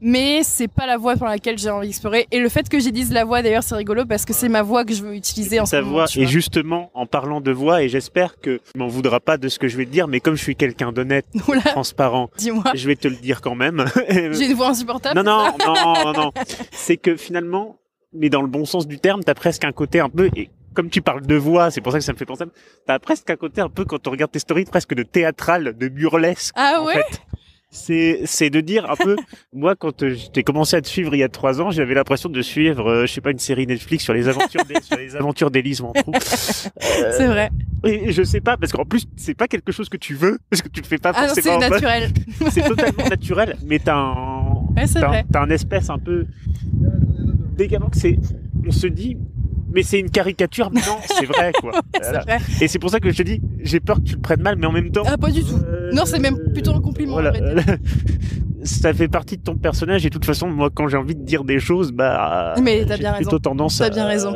Mais c'est pas la voie pour laquelle j'ai envie d'explorer. Et le fait que dit la voix, d'ailleurs, c'est rigolo parce que c'est ma voix que je veux utiliser en ce moment. voix. tu Et justement, en parlant de voix, et j'espère que tu m'en voudras pas de ce que je vais te dire, mais comme je suis quelqu'un d'honnête, transparent, dis-moi. je vais te le dire quand même. J'ai une voix insupportable. non, non, non, non, non. C'est que finalement, mais dans le bon sens du terme, t'as presque un côté un peu, et comme tu parles de voix, c'est pour ça que ça me fait penser, t'as presque un côté un peu, quand on regarde tes stories, presque de théâtral, de burlesque. Ah en ouais fait. C'est, c'est de dire un peu, moi, quand euh, j'ai commencé à te suivre il y a trois ans, j'avais l'impression de suivre, euh, je sais pas, une série Netflix sur les aventures d'E- sur les aventures d'Élise. Euh, C'est vrai. et je sais pas, parce qu'en plus, c'est pas quelque chose que tu veux, parce que tu le fais pas Ah forcément. c'est naturel. c'est totalement naturel, mais t'as un, Ouais, t'as un espèce un peu d'également que c'est, on se dit, mais c'est une caricature, mais non, c'est vrai, quoi. Voilà. vrai. Et c'est pour ça que je te dis, j'ai peur que tu le prennes mal, mais en même temps. Ah, pas du tout. euh, Non, c'est même plutôt un compliment, Voilà. Ça fait partie de ton personnage et de toute façon, moi, quand j'ai envie de dire des choses, bah, Mais t'as bien plutôt raison. tendance T'as à, bien raison.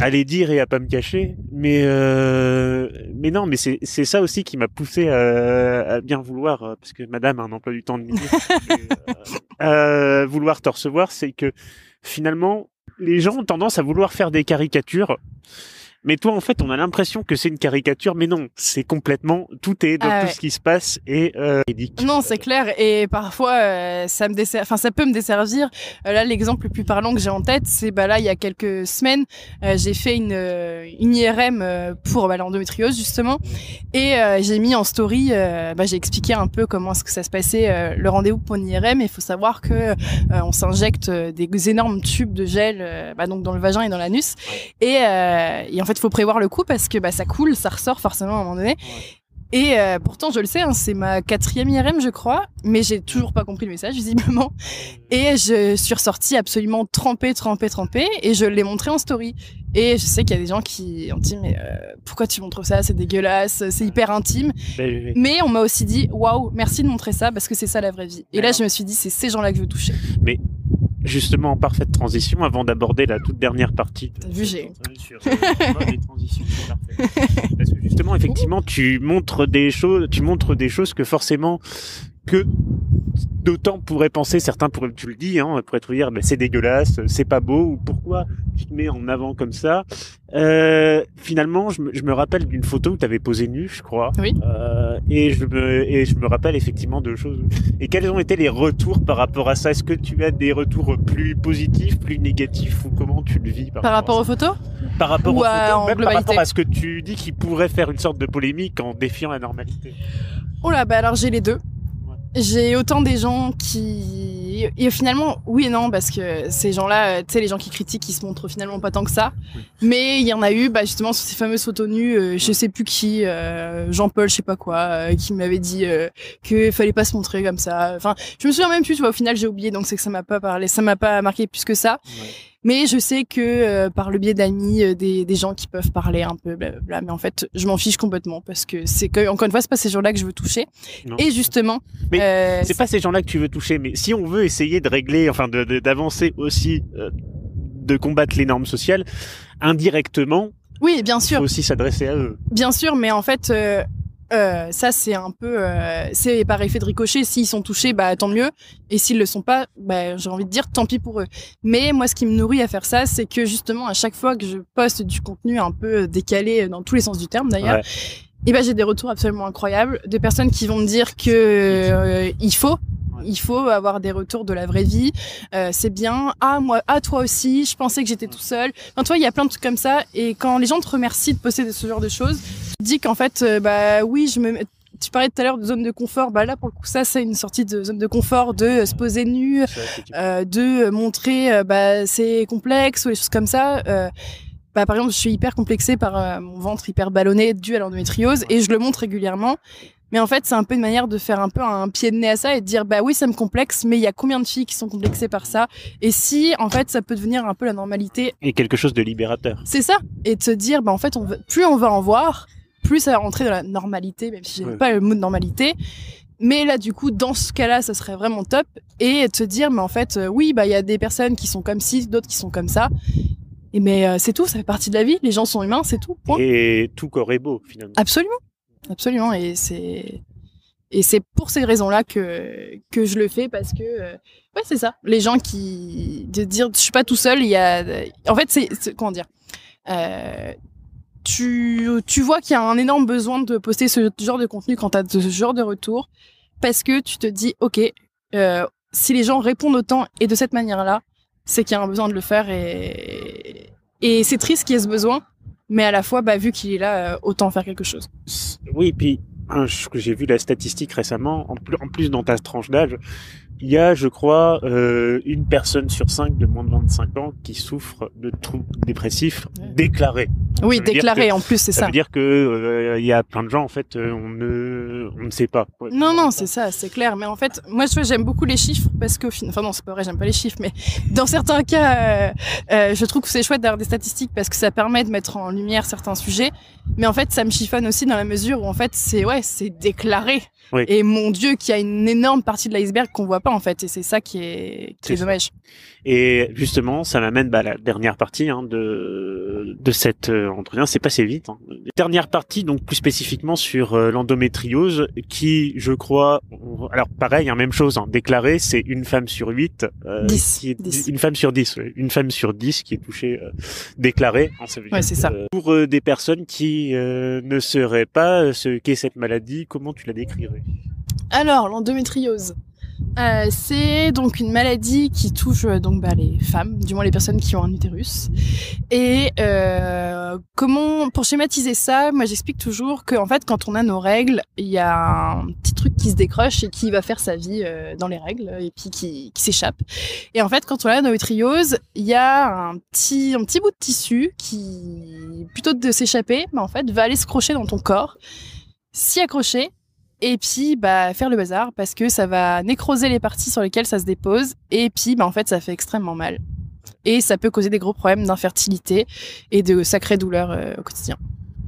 À les dire et à pas me cacher. Mais, euh, mais non, mais c'est, c'est ça aussi qui m'a poussé à, à bien vouloir, euh, parce que Madame a un emploi du temps de midi, euh, vouloir te recevoir, c'est que finalement, les gens ont tendance à vouloir faire des caricatures. Mais toi, en fait, on a l'impression que c'est une caricature, mais non, c'est complètement, tout est dans Ah tout ce qui se passe et euh. Non, c'est clair. Et parfois, euh, ça me dessert... enfin, ça peut me desservir. Euh, là, l'exemple le plus parlant que j'ai en tête, c'est bah là, il y a quelques semaines, j'ai fait une une IRM pour bah, l'endométriose justement, et euh, j'ai mis en story, bah, j'ai expliqué un peu comment est-ce que ça se passait le rendez-vous pour une IRM. Et il faut savoir que on s'injecte des énormes tubes de gel, bah, donc dans le vagin et dans l'anus, et, et en fait, il faut prévoir le coup parce que bah, ça coule, ça ressort forcément à un moment donné. Et euh, pourtant, je le sais, hein, c'est ma quatrième IRM, je crois, mais j'ai toujours pas compris le message, visiblement. Et je suis ressortie absolument trempée, trempée, trempée, et je l'ai montré en story. Et je sais qu'il y a des gens qui ont dit, mais euh, pourquoi tu montres ça C'est dégueulasse, c'est hyper intime. Ben, Mais on m'a aussi dit, waouh, merci de montrer ça, parce que c'est ça la vraie vie. Et là, je me suis dit, c'est ces gens-là que je veux toucher. Justement, en parfaite transition, avant d'aborder la toute dernière partie. T'as vu, j'ai- Sur, euh, transitions. Parce que justement, effectivement, tu montres des choses, tu montres des choses que forcément que d'autant pourraient penser, certains pourraient, tu le dis, hein, pourraient te dire, ben, c'est dégueulasse, c'est pas beau, ou pourquoi tu te mets en avant comme ça. Euh, finalement, je me, je me rappelle d'une photo où tu avais posé nu, je crois. Oui. Euh, et je me, et je me rappelle effectivement de choses. Et quels ont été les retours par rapport à ça? Est-ce que tu as des retours plus positifs, plus négatifs, ou comment tu le vis par, Par rapport aux photos? Par rapport ou aux à- photos, même par rapport à ce que tu dis qui pourrait faire une sorte de polémique en défiant la normalité Oh là, bah alors j'ai les deux. J'ai autant des gens qui... Et finalement, oui et non, parce que ces gens-là, euh, tu sais, les gens qui critiquent, ils se montrent finalement pas tant que ça. Oui. Mais il y en a eu, bah, justement, sur ces fameuses photos nues, euh, je sais plus qui, euh, Jean-Paul, je sais pas quoi, euh, qui m'avait dit qu'il fallait pas se montrer comme ça. Enfin, je me souviens même plus, tu vois, au final, j'ai oublié, donc c'est que ça m'a pas parlé, ça m'a pas marqué plus que ça. Mais je sais que euh, par le biais d'amis, euh, des, des gens qui peuvent parler un peu, blablabla. Mais en fait, je m'en fiche complètement parce que c'est que, encore une fois, c'est pas ces gens-là que je veux toucher. Non. Et justement, Mais euh, C'est pas ces gens-là que tu veux toucher, mais si on veut essayer de régler, enfin de- de- d'avancer aussi, euh, de combattre les normes sociales, indirectement, oui, bien il faut sûr, aussi s'adresser à eux. bien sûr, mais en fait, euh, euh, ça c'est un peu, euh, c'est par effet de ricochet. S'ils sont touchés, bah tant mieux. Et s'ils le sont pas, bah j'ai envie de dire tant pis pour eux. Mais moi, ce qui me nourrit à faire ça, c'est que justement à chaque fois que je poste du contenu un peu décalé dans tous les sens du terme d'ailleurs. Ouais. Et ben j'ai des retours absolument incroyables de personnes qui vont me dire que euh, il faut il faut avoir des retours de la vraie vie. Euh, c'est bien. Ah moi, ah toi aussi. Je pensais que j'étais tout seul. Enfin, toi, il y a plein de trucs comme ça. Et quand les gens te remercient de poster ce genre de choses, dis qu'en fait, euh, bah oui, je me. Tu parlais tout à l'heure de zone de confort. Bah là, pour le coup, ça, c'est une sortie de zone de confort, de euh, se poser nu, euh, de montrer euh, bah c'est complexe ou des choses comme ça. Bah, par exemple, je suis hyper complexée par mon ventre hyper ballonné dû à l'endométriose et je le montre régulièrement. Mais en fait, c'est un peu une manière de faire un peu un pied de nez à ça et de dire bah oui, ça me complexe, mais il y a combien de filles qui sont complexées par ça? Et si en fait, ça peut devenir un peu la normalité, Et quelque chose de libérateur. c'est ça. Et de se dire bah en fait, on va, plus on va en voir, plus ça va rentrer dans la normalité, même si j'aime Ouais. pas le mot de normalité. Mais là, du coup, dans ce cas-là, ça serait vraiment top. Et de se dire, mais en fait, euh, oui, bah il y a des personnes qui sont comme ci, d'autres qui sont comme ça. Et mais euh, c'est tout, ça fait partie de la vie. Les gens sont humains, c'est tout. Point. Et tout corps est beau, finalement. Absolument, absolument. Et c'est et c'est pour ces raisons-là que que je le fais parce que euh, ouais, c'est ça. Les gens qui de dire je suis pas tout seul. Il y a en fait c'est comment dire. Euh, tu, tu vois qu'il y a un énorme besoin de poster ce genre de contenu quand tu as ce genre de retour parce que tu te dis ok euh, si les gens répondent autant et de cette manière-là c'est qu'il y a un besoin de le faire et et c'est triste qu'il y ait ce besoin mais à la fois bah, vu qu'il est là euh, autant faire quelque chose. Oui, puis hein, j'ai vu la statistique récemment, en plus, en plus dans ta tranche d'âge, il y a, je crois, euh, une personne sur cinq de moins de 25 ans qui souffre de troubles dépressifs déclarés. oui Ça veut dire déclaré en plus c'est Ça, ça veut dire que euh, il y a plein de gens, en fait, euh, on ne, on ne sait pas. Ouais. Non, non, c'est ça, c'est clair. Mais en fait, moi, je j'aime beaucoup les chiffres parce qu'au final, enfin non, c'est pas vrai, j'aime pas les chiffres, mais dans certains cas, euh, je trouve que c'est chouette d'avoir des statistiques parce que ça permet de mettre en lumière certains sujets. Mais en fait, ça me chiffonne aussi dans la mesure où en fait, c'est ouais, c'est déclaré. Oui. Et mon Dieu, qu'il y a une énorme partie de l'iceberg qu'on voit pas en fait, et c'est ça qui est, qui dommage. Et justement, ça m'amène bah, à la dernière partie hein, de de cet euh, entretien. C'est passé vite. Hein. Dernière partie, donc plus spécifiquement sur euh, l'endométriose, qui, je crois, on- alors pareil, hein, même chose, hein, déclaré, c'est une femme sur huit, euh, Dix. qui est Dix. une femme sur dix, ouais, une femme sur dix qui est touchée euh, déclarée. hein, ça veut Ouais, dire c'est que, ça. pour des personnes qui ne sauraient pas ce qu'est cette maladie, comment tu la décrirais? Alors, l'endométriose. Euh, c'est donc une maladie qui touche euh, donc bah, les femmes, du moins les personnes qui ont un utérus. Et euh, comment, pour schématiser ça, moi j'explique toujours que en fait, quand on a nos règles, il y a un petit truc qui se décroche et qui va faire sa vie dans les règles et puis qui, s'échappe. Et en fait, quand on a l'endométriose, il y a un petit, un petit bout de tissu qui, plutôt de s'échapper, bah, en fait, va aller se crocher dans ton corps s'y accrocher et puis bah faire le bazar parce que ça va nécroser les parties sur lesquelles ça se dépose et puis bah en fait ça fait extrêmement mal et ça peut causer des gros problèmes d'infertilité et de sacrées douleurs euh, au quotidien.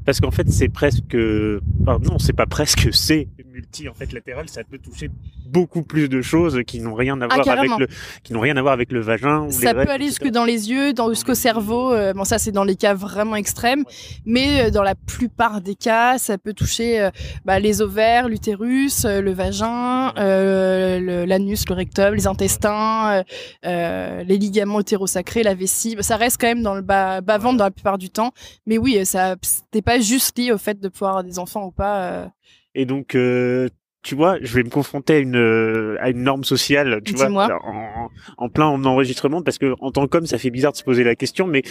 Parce qu'en fait, c'est presque, non, c'est pas presque, c'est multi en fait latéral, ça peut toucher beaucoup plus de choses qui n'ont rien à Ah, voir avec le, qui n'ont rien à voir avec le vagin. ou Ça les peut aller jusque dans les yeux, dans, jusqu'au cerveau. euh, bon, ça, c'est dans les cas vraiment extrêmes. Mais euh, dans la plupart des cas, ça peut toucher euh, bah, les ovaires, l'utérus, le vagin, le- l'anus, le rectum, les intestins, les ligaments utérosacrés, la vessie. Ça reste quand même dans le bas, bas ventre dans la plupart du temps. Mais oui, ça c'était pas juste lié au fait de pouvoir avoir des enfants ou pas. Et donc, euh, tu vois, je vais me confronter à une euh, à une norme sociale, tu vois, en, en plein enregistrement, parce que en tant qu'homme, ça fait bizarre de se poser la question, mais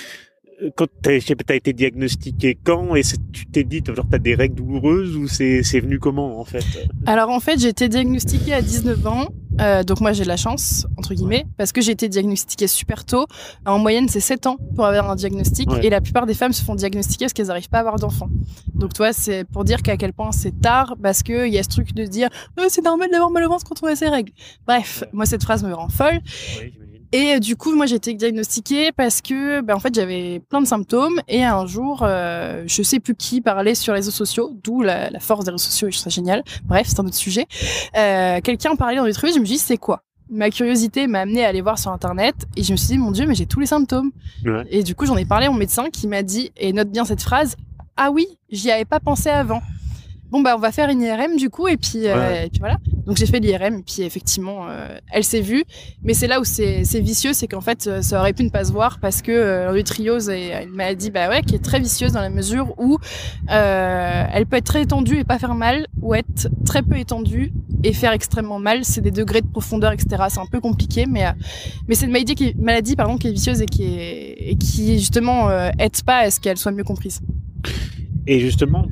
quand t'as je sais pas, t'as été diagnostiqué quand et c'est- tu t'es dit genre t'as des règles douloureuses ou c'est c'est venu comment en fait? Alors en fait, j'ai été diagnostiquée à 19 ans. Euh, donc moi j'ai de la chance entre guillemets parce que j'ai été diagnostiquée super tôt. En moyenne c'est 7 ans pour avoir un diagnostic Ouais. et la plupart des femmes se font diagnostiquer parce qu'elles n'arrivent pas à avoir d'enfants. Donc toi c'est pour dire qu'à quel point c'est tard parce que il y a ce truc de dire oh, c'est normal d'avoir mal au ventre quand on a ses règles. Bref, Ouais. moi cette phrase me rend folle. Oui. Et euh, du coup, moi, j'ai été diagnostiquée parce que, ben, en fait, j'avais plein de symptômes. Et un jour, euh, je sais plus qui parlait sur les réseaux sociaux, d'où la, la force des réseaux sociaux, et je trouve ça génial. Bref, c'est un autre sujet. Euh, Quelqu'un parlait dans les trucs, je me dis, c'est quoi? Ma curiosité m'a amené à aller voir sur Internet et je me suis dit, mon Dieu, mais j'ai tous les symptômes. Ouais. Et du coup, j'en ai parlé à mon médecin qui m'a dit, et note bien cette phrase, ah oui, j'y avais pas pensé avant. Bon, bah, on va faire une IRM du coup, et puis, euh, et puis voilà. Donc j'ai fait l'IRM, et puis effectivement, euh, elle s'est vue. Mais c'est là où c'est vicieux, c'est qu'en fait, euh, ça aurait pu ne pas se voir parce que euh, l'endométriose est une maladie bah ouais, qui est très vicieuse dans la mesure où elle peut être très étendue et pas faire mal, ou être très peu étendue et faire extrêmement mal. C'est des degrés de profondeur, etc. C'est un peu compliqué, mais mais c'est une maladie qui est, maladie pardon qui est vicieuse et qui est et qui justement aide pas à ce qu'elle soit mieux comprise. Et justement,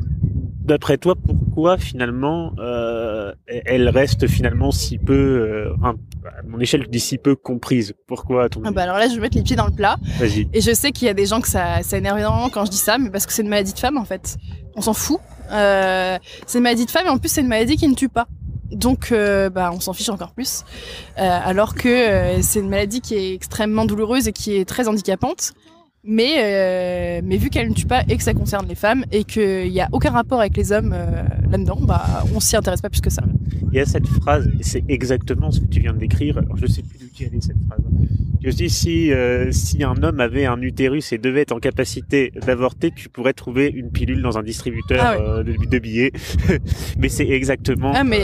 d'après toi, pourquoi finalement euh, elle reste finalement si peu, euh, à mon échelle, je dis si peu comprise? Pourquoi à ton Ah bah alors là, je vais mettre les pieds dans le plat. Vas-y. Et je sais qu'il y a des gens que ça, ça énerve énormément quand je dis ça, mais parce que c'est une maladie de femme en fait. On s'en fout. Euh, c'est une maladie de femme et en plus c'est une maladie qui ne tue pas. Donc euh, bah, on s'en fiche encore plus. Euh, alors que euh, c'est une maladie qui est extrêmement douloureuse et qui est très handicapante. Mais, euh, mais vu qu'elle ne tue pas et que ça concerne les femmes et qu'il n'y a aucun rapport avec les hommes euh, là-dedans, bah, on s'y intéresse pas plus que ça. Il y a cette phrase, et c'est exactement ce que tu viens de décrire. Alors, je sais plus de qui elle est cette phrase. Je dis si euh, si un homme avait un utérus et devait être en capacité d'avorter, tu pourrais trouver une pilule dans un distributeur Ah ouais. de, de billets. mais c'est exactement Ah, mais,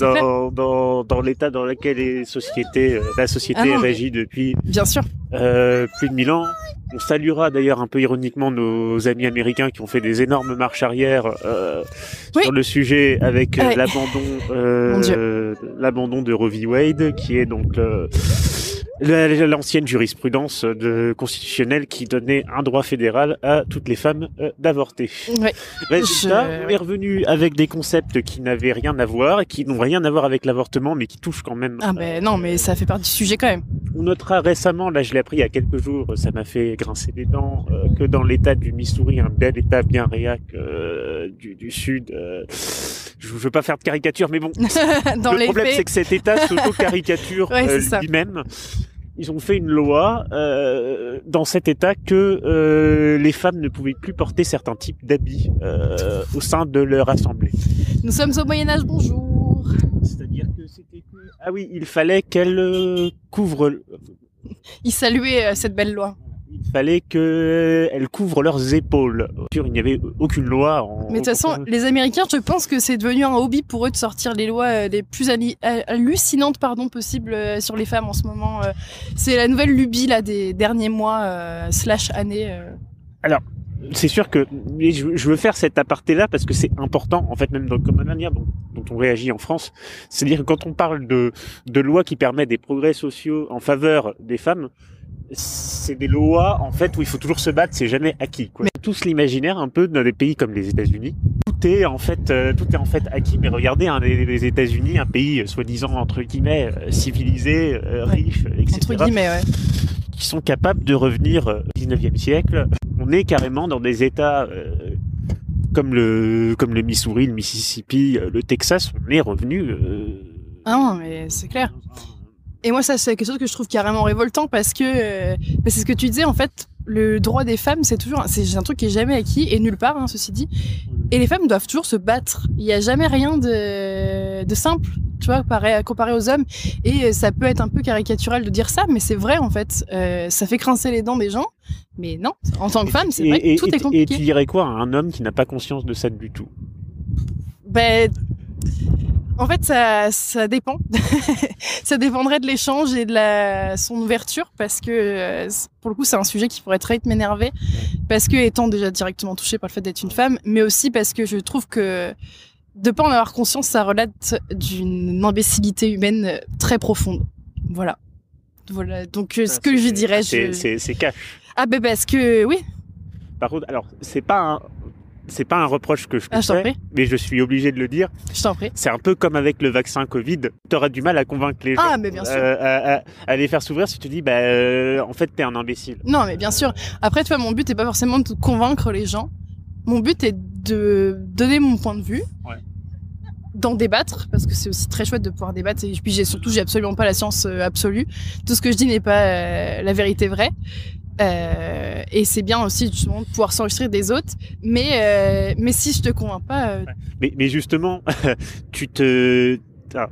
dans, dans dans l'état dans lequel les sociétés, la société Ah non, est mais- régie depuis Bien sûr. plus de 1000 ans. On saluera d'ailleurs un peu ironiquement nos amis américains qui ont fait des énormes marches arrière euh, Oui. sur le sujet avec euh, Ouais. l'abandon euh, l'abandon de Roe v. Wade, qui est donc euh, l'ancienne jurisprudence de constitutionnelle qui donnait un droit fédéral à toutes les femmes euh, d'avorter. Ouais. Résultat, Je- on est revenu avec des concepts qui n'avaient rien à voir et qui n'ont rien à voir avec l'avortement, mais qui touchent quand même Ah ben non, mais ça fait partie du sujet quand même. on notera récemment, là je l'ai appris il y a quelques jours, ça m'a fait grincer des dents, euh, que dans l'état du Missouri, un bel état bien réac euh, du, du sud, euh, je veux pas faire de caricature, mais bon, Dans le problème c'est que cet état s'auto-caricature Ouais, euh, lui-même. Ils ont fait une loi euh, dans cet état que euh, les femmes ne pouvaient plus porter certains types d'habits euh, au sein de leur assemblée. Nous sommes au Moyen Âge, bonjour. C'est-à-dire que c'était que... Ah oui, il fallait qu'elles couvrent Ils saluaient cette belle loi. Il fallait qu'elles couvrent leurs épaules. Il n'y avait aucune loi. En... Mais de toute façon, les Américains, je pense que c'est devenu un hobby pour eux de sortir les lois euh, les plus euh, hallucinantes pardon, possibles euh, sur les femmes en ce moment. C'est la nouvelle lubie là, des derniers mois euh, slash années. euh. c'est sûr que je, veux faire cet aparté-là parce que c'est important, en fait, même dans, comme la manière dont, dont on réagit en France. C'est-à-dire que quand on parle de, de lois qui permettent des progrès sociaux en faveur des femmes, c'est des lois, en fait, où il faut toujours se battre, c'est jamais acquis. Quoi. Tous l'imaginaire un peu dans des pays comme les États-Unis. Tout est en fait, euh, tout est en fait acquis. Mais regardez, hein, les, les États-Unis, un pays euh, soi-disant entre guillemets euh, civilisé, riche, etc. Entre guillemets, ouais. qui sont capables de revenir au 19e siècle. On est carrément dans des états comme le comme le Missouri, le Mississippi, le Texas, on est revenu. Ah non, mais c'est clair. Et moi, ça, c'est quelque chose que je trouve carrément révoltant parce que euh, c'est ce que tu disais, en fait, le droit des femmes, c'est toujours, c'est un truc qui est jamais acquis et nulle part, hein, ceci dit. Et les femmes doivent toujours se battre. Il n'y a jamais rien de, de simple, tu vois, comparé, comparé aux hommes. Et euh, ça peut être un peu caricatural de dire ça, mais c'est vrai, en fait. Euh, ça fait grincer les dents des gens. Mais non, en tant que femme, c'est vrai que tout et, est et compliqué. tu dirais quoi à un homme qui n'a pas conscience de ça du tout? Ben, en fait, ça, ça dépend. ça dépendrait de l'échange et de la, son ouverture, parce que euh, pour le coup, c'est un sujet qui pourrait très vite m'énerver, parce que étant déjà directement touchée par le fait d'être une femme, mais aussi parce que je trouve que de pas en avoir conscience, ça relate d'une imbécilité humaine très profonde. Voilà. Voilà. Donc, euh, ce que je dirais, C'est je... c'est cash. ah ben parce que oui, Par contre, alors c'est pas un c'est pas un reproche que je Ah, fais, prie. mais je suis obligé de le dire. je t'en prie. C'est un peu comme avec le vaccin Covid. Tu auras du mal à convaincre les gens Ah, mais bien sûr. euh, à, à- à les faire s'ouvrir si tu dis, bah, euh, en fait, t'es un imbécile. Non, mais bien sûr. Après, tu vois, mon but n'est pas forcément de convaincre les gens. Mon but est de donner mon point de vue, Ouais. d'en débattre, parce que c'est aussi très chouette de pouvoir débattre. Et puis, j'ai surtout, j'ai absolument pas la science euh, absolue. Tout ce que je dis n'est pas euh, la vérité vraie. Euh, et c'est bien aussi justement de pouvoir s'enregistrer des autres. Mais, euh, mais si je te convainc pas, euh, Mais, mais justement, tu te. ah,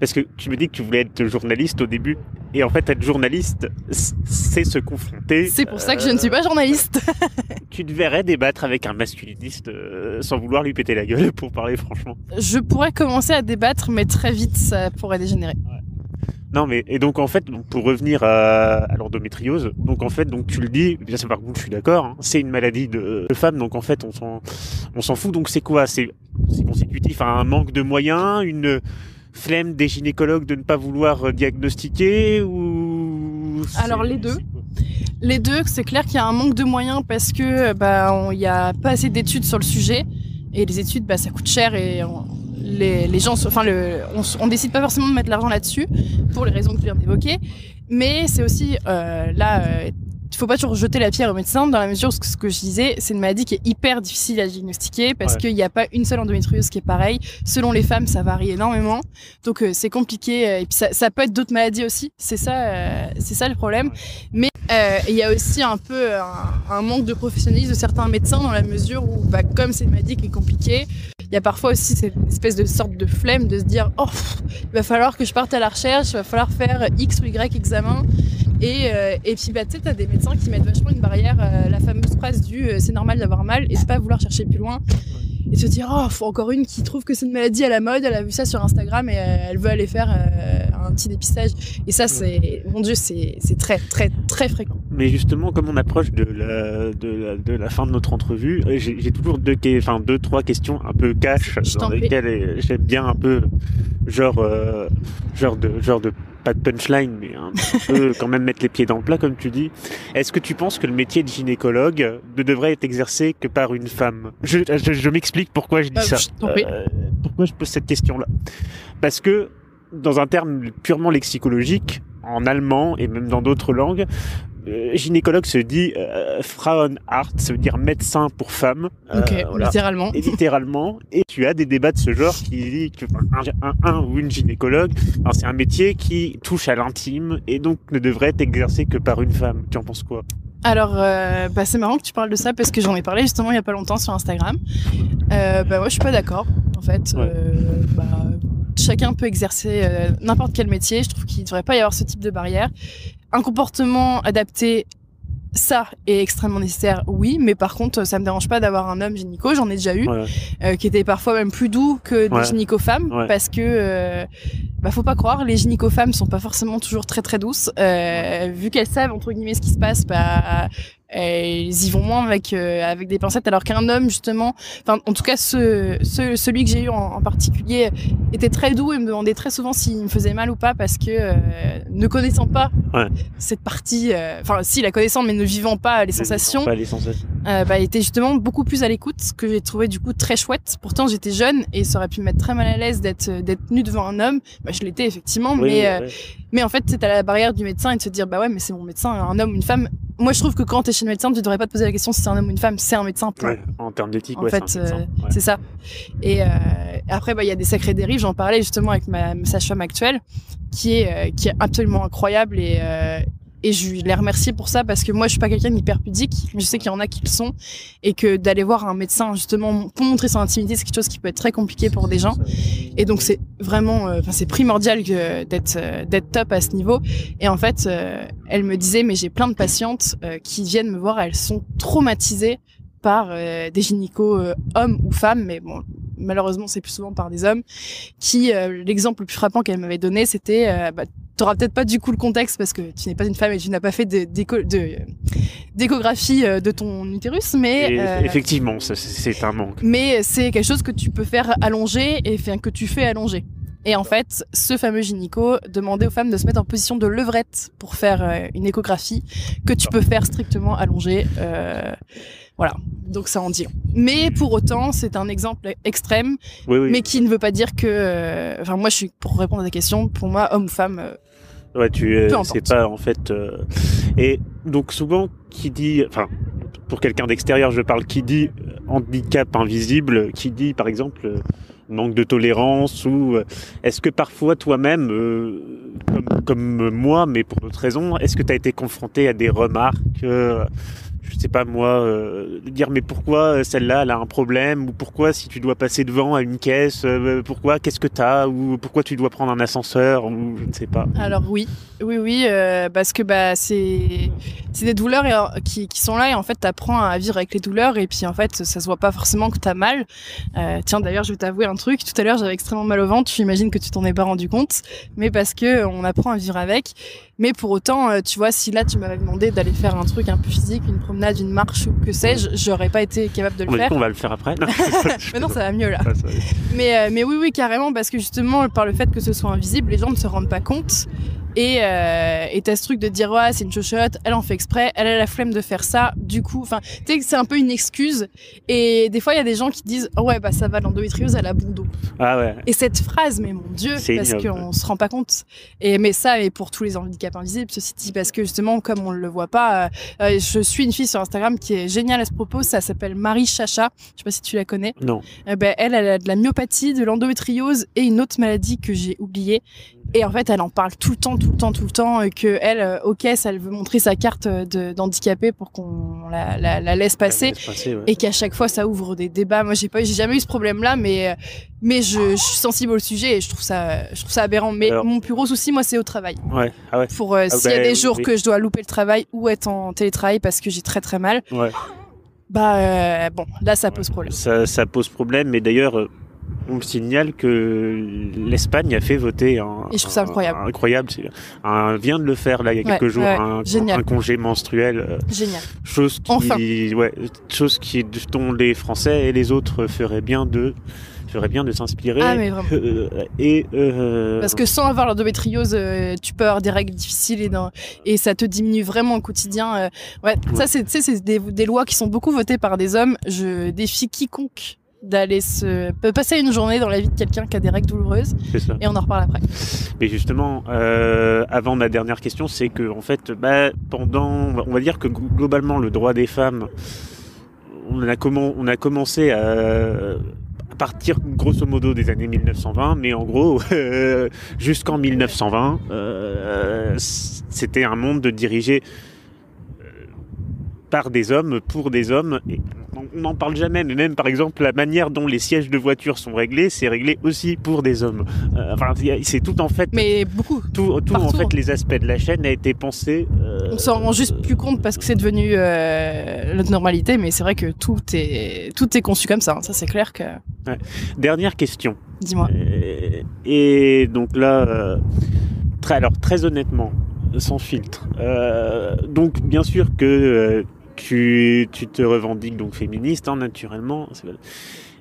parce que tu me dis que tu voulais être journaliste au début. Et en fait, être journaliste, c'est se confronter. c'est pour ça que je ne suis pas journaliste. Tu te verrais débattre avec un masculiniste sans vouloir lui péter la gueule, pour parler franchement. je pourrais commencer à débattre, mais très vite, ça pourrait dégénérer. Non, mais et donc en fait, donc, pour revenir à, à l'endométriose, donc en fait, donc tu le dis, bien sûr, par contre, je suis d'accord, hein, c'est une maladie de, de femme, donc en fait, on s'en, on s'en fout. Donc c'est quoi? C'est, c'est consécutif à un manque de moyens, une flemme des gynécologues de ne pas vouloir euh, diagnostiquer ou c'est- Alors, les deux. c'est Les deux, c'est clair qu'il y a un manque de moyens parce que bah on- il y a pas assez d'études sur le sujet et les études bah ça coûte cher et on- les, les gens, enfin le, on, décide pas forcément de mettre l'argent là-dessus pour les raisons que tu viens d'évoquer, mais c'est aussi euh, là. euh, il faut pas toujours jeter la pierre aux médecins dans la mesure où ce que- je disais, c'est une maladie qui est hyper difficile à diagnostiquer parce Ouais. qu'il n'y a pas une seule endométriose qui est pareille. Selon les femmes, ça varie énormément. Donc euh, c'est compliqué euh, et puis ça, ça peut être d'autres maladies aussi. C'est ça, euh, c'est ça le problème. Mais euh, il y a aussi un peu un, un manque de professionnalisme de certains médecins dans la mesure où, bah, comme c'est une maladie qui est compliquée, il y a parfois aussi cette espèce de sorte de flemme de se dire oh il va falloir que je parte à la recherche, il va falloir faire X ou Y examen. Et, euh, et puis bah, tu sais, t'as des médecins qui mettent vachement une barrière, euh, la fameuse phrase du euh, c'est normal d'avoir mal et de pas vouloir chercher plus loin et se dire oh faut encore une qui trouve que c'est une maladie à la mode, elle a vu ça sur Instagram et euh, elle veut aller faire euh, un petit dépistage. Et ça c'est mon dieu c'est très très très fréquent. Mais justement, comme on approche de la, de la, de la fin de notre entrevue, euh, j'ai toujours deux, enfin, deux, trois questions un peu cash dans lesquelles j'aime bien un peu, genre, euh, genre de, genre de, pas de punchline, mais un peu quand même mettre les pieds dans le plat, comme tu dis. Est-ce que tu penses que le métier de gynécologue ne devrait être exercé que par une femme? Je, je, je m'explique pourquoi je dis Ah, ça. je. Euh, pourquoi je pose cette question-là? Parce que, dans un terme purement lexicologique, en allemand et même dans d'autres langues, euh, gynécologue se dit euh, Frauenarzt, ça veut dire médecin pour femme. Euh, Ok, voilà. littéralement. Et littéralement, et tu as des débats de ce genre qui dit que un, un, un ou une gynécologue, c'est un métier qui touche à l'intime et donc ne devrait être exercé que par une femme. Tu en penses quoi? Alors, euh, bah, c'est marrant que tu parles de ça parce que j'en ai parlé justement il y a pas longtemps sur Instagram. Euh, bah, moi, je suis pas d'accord. En fait, Ouais. Euh, bah, chacun peut exercer n'importe quel métier. Je trouve qu'il devrait pas y avoir ce type de barrière. Un comportement adapté, ça est extrêmement nécessaire, oui. Mais par contre, ça me dérange pas d'avoir un homme gynéco. J'en ai déjà eu, Ouais. euh, qui était parfois même plus doux que des Ouais. gynéco-femmes, Ouais. parce que euh, bah, faut pas croire, les gynéco-femmes sont pas forcément toujours très très douces. Euh, vu qu'elles savent entre guillemets ce qui se passe, bah elles y vont moins avec euh, avec des pincettes, alors qu'un homme justement, enfin en tout cas ce, ce- celui que j'ai eu en, en particulier était très doux et me demandait très souvent s'il me faisait mal ou pas parce que euh, ne connaissant pas Ouais. cette partie, euh, enfin si la connaissant mais ne vivant pas les sensations, Pas les sensations. euh, bah, était justement beaucoup plus à l'écoute, ce que j'ai trouvé du coup très chouette. Pourtant, j'étais jeune et ça aurait pu me mettre très mal à l'aise d'être d'être nue devant un homme. Bah, je l'étais effectivement, Oui, mais euh, mais en fait, c'est à la barrière du médecin et de se dire bah ouais, mais c'est mon médecin, un homme une femme. Moi, je trouve que quand t'es chez le médecin, tu devrais pas te poser la question si c'est un homme ou une femme, c'est un médecin. Ouais, en termes d'éthique, En ouais, fait, c'est euh, Ouais. c'est ça. Et euh, après, bah, il y a des sacrées dérives. J'en parlais justement avec ma, ma sage-femme actuelle, qui est euh, qui est absolument incroyable et euh, et je l'ai remerciée pour ça parce que moi, je suis pas quelqu'un d'hyper pudique. Je sais qu'il y en a qui le sont et que d'aller voir un médecin justement pour montrer son intimité, c'est quelque chose qui peut être très compliqué pour des gens. Et donc c'est vraiment, euh, enfin c'est primordial euh, d'être top à ce niveau. Et en fait, euh, elle me disait, mais j'ai plein de patientes qui viennent me voir, elles sont traumatisées par des gynécos hommes ou femmes, mais bon, malheureusement c'est plus souvent par des hommes. Qui euh, l'exemple le plus frappant qu'elle m'avait donné, c'était, euh, bah, t'auras peut-être pas du coup le contexte parce que tu n'es pas une femme et tu n'as pas fait de- d'éco- de d'échographie euh, de ton utérus, mais Et euh, effectivement, c'est un manque. mais c'est quelque chose que tu peux faire allonger et que tu fais allonger. Et en fait, ce fameux gynéco demandait aux femmes de se mettre en position de levrette pour faire une échographie que tu peux faire strictement allongée. euh, voilà, donc ça en dit long. Mais pour autant, c'est un exemple extrême, Oui, oui. mais qui ne veut pas dire que... euh, Enfin, moi, je suis pour répondre à ta question. Pour moi, homme ou femme, euh, Ouais, tu euh, c'est pas en fait. euh, Et donc souvent, qui dit, enfin, pour quelqu'un d'extérieur, je parle, qui dit handicap invisible, qui dit par exemple manque de tolérance ou est-ce que parfois toi-même, euh, comme, comme moi, mais pour d'autres raisons, est-ce que tu as été confronté à des remarques euh, je sais pas moi, euh, dire mais pourquoi celle-là elle a un problème? Ou pourquoi si tu dois passer devant à une caisse, euh, pourquoi qu'est-ce que t'as? Ou pourquoi tu dois prendre un ascenseur? Ou je ne sais pas. Alors oui, oui, oui, euh, parce que bah c'est c'est des douleurs euh, qui, qui sont là et en fait t'apprends à vivre avec les douleurs et puis en fait ça se voit pas forcément que t'as mal. Euh, tiens d'ailleurs je vais t'avouer un truc. Tout à l'heure j'avais extrêmement mal au ventre. J'imagine que tu t'en es pas rendu compte, mais parce que euh, on apprend à vivre avec. Mais pour autant, euh, tu vois, si là tu m'avais demandé d'aller faire un truc un peu physique, une promenade, une marche ou que sais-je, j'aurais pas été capable de le faire. on va le faire après. Non, Mais non, ça va mieux là. Va. Mais, euh, mais oui, oui, carrément, parce que justement, par le fait que ce soit invisible, les gens ne se rendent pas compte. Et euh, et t'as ce truc de dire, ouais, c'est une chochotte, elle en fait exprès, elle a la flemme de faire ça, du coup, enfin, tu sais c'est un peu une excuse. Et des fois, il y a des gens qui disent, oh ouais, bah ça va, l'endométriose, elle a bon dos. Ah ouais. Et cette phrase, mais mon Dieu, C'est parce qu'on se rend pas compte. Et mais ça, et pour tous les handicaps invisibles, ceci dit, parce que justement, comme on le voit pas, euh, euh, je suis une fille sur Instagram qui est géniale à ce propos. Ça s'appelle Marie Chacha. Je sais pas si tu la connais. Non. Eh ben, elle, elle a de la myopathie, de l'endométriose et une autre maladie que j'ai oubliée. Et en fait, elle en parle tout le temps, tout le temps, tout le temps, et que elle, euh, ok, ça, elle veut montrer sa carte euh, d'handicapé pour qu'on la, la, la laisse passer Laisse passer, ouais. et qu'à chaque fois ça ouvre des débats. Moi, j'ai pas, j'ai jamais eu ce problème-là, mais euh, mais je, je suis sensible au sujet et je trouve ça, je trouve ça aberrant. Mais Alors- mon plus gros souci, moi, c'est au travail. Ouais. Ah ouais. Pour euh, Ah s'il y a bah, des jours oui. que je dois louper le travail ou être en télétravail parce que j'ai très très mal, Ouais. bah euh, bon, là ça pose problème. Ça, ça pose problème, mais d'ailleurs, on me signale que l'Espagne a fait voter un. Et je trouve ça incroyable. un- incroyable. c'est- Un, vient de le faire là il y a quelques Ouais, jours, ouais, un, génial. un congé menstruel. euh, Génial. chose qui, Enfin. ouais, chose qui, dont les Français et les autres feraient bien de, feraient bien de s'inspirer. Ah. Euh, et euh, Parce que sans avoir l'endométriose, euh, tu peux avoir des règles difficiles et, dans- et ça te diminue vraiment au quotidien. ouais, ça c'est des, des lois qui sont beaucoup votées par des hommes. Je défie quiconque d'aller se passer une journée dans la vie de quelqu'un qui a des règles douloureuses ça. et on en reparle après. Mais justement, euh, avant ma dernière question, c'est que en fait, bah, pendant, on va dire que globalement, le droit des femmes, on a, comment, on a commencé à, partir grosso modo des années 1920, mais en gros, euh, jusqu'en 1920, euh, c'était un monde de dirigé par des hommes, pour des hommes. Et on n'en parle jamais, mais même par exemple la manière dont les sièges de voiture sont réglés, c'est réglé aussi pour des hommes. Euh, enfin, c'est tout en fait, Mais beaucoup. tout, tout en fait les aspects de la chaîne a été pensé. euh, On s'en rend juste plus compte parce que c'est devenu euh, notre normalité, mais c'est vrai que tout est tout est conçu comme ça. hein. Ça c'est clair que. Dernière question. Dis-moi. Euh, Et donc là, euh, très, alors très honnêtement, sans filtre. donc bien sûr que tu, tu te revendiques donc féministe, hein, naturellement.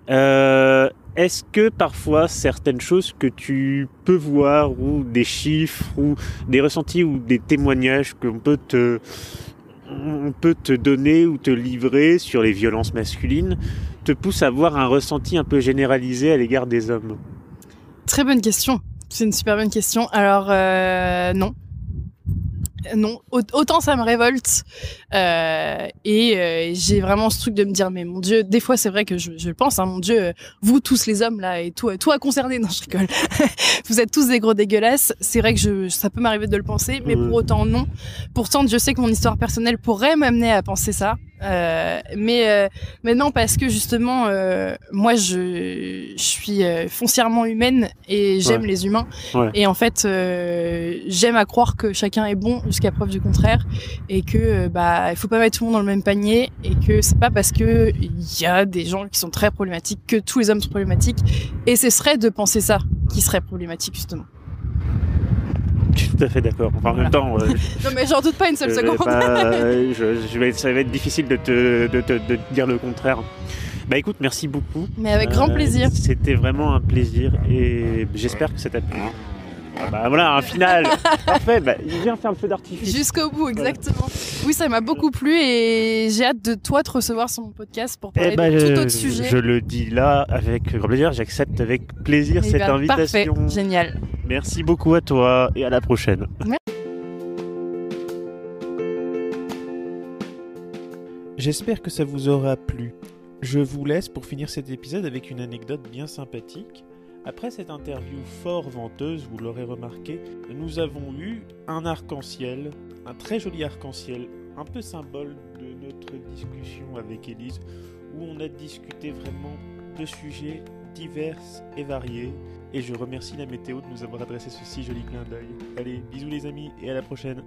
Euh, Est-ce que parfois certaines choses que tu peux voir ou des chiffres ou des ressentis ou des témoignages qu'on peut te on peut te donner ou te livrer sur les violences masculines te pousse à avoir un ressenti un peu généralisé à l'égard des hommes? Très bonne question. C'est une super bonne question. Alors, euh, non. Non, autant ça me révolte euh, et euh, j'ai vraiment ce truc de me dire mais mon Dieu, des fois c'est vrai que je, je pense, hein, mon Dieu, vous tous les hommes là et tout, tout à concerner, non je rigole, vous êtes tous des gros dégueulasses. C'est vrai que je, ça peut m'arriver de le penser, mais pour autant non. Pourtant, je sais que mon histoire personnelle pourrait m'amener à penser ça. Euh, mais euh, mais non parce que justement euh, moi je, je suis euh, foncièrement humaine et j'aime Ouais. les humains Ouais. et en fait euh, j'aime à croire que chacun est bon jusqu'à preuve du contraire et que bah il faut pas mettre tout le monde dans le même panier et que c'est pas parce que il y a des gens qui sont très problématiques que tous les hommes sont problématiques et ce serait de penser ça qui serait problématique justement. Je suis tout à fait d'accord. Enfin, en même temps, euh, Non mais j'en doute pas une seule seconde. pas- euh, je- je vais- ça va être difficile de te, de de te dire le contraire. Bah écoute, merci beaucoup. Mais avec grand Euh, plaisir. C'était vraiment un plaisir et j'espère que ça t'a plu. Ah bah voilà, un final Parfait, bah, viens faire le feu d'artifice. Jusqu'au bout, exactement. Oui, ça m'a beaucoup plu et j'ai hâte de toi te recevoir sur mon podcast pour parler Eh ben, de tout je- autre sujet. Je le dis là avec grand plaisir, j'accepte avec plaisir Eh cette ben, invitation. Parfait, génial. Merci beaucoup à toi et à la prochaine. Merci. J'espère que ça vous aura plu. Je vous laisse pour finir cet épisode avec une anecdote bien sympathique. Après cette interview fort venteuse, vous l'aurez remarqué, nous avons eu un arc-en-ciel, un très joli arc-en-ciel, un peu symbole de notre discussion avec Élise, où on a discuté vraiment de sujets divers et variés. Et je remercie la météo de nous avoir adressé ce si joli clin d'œil. Allez, bisous les amis et à la prochaine.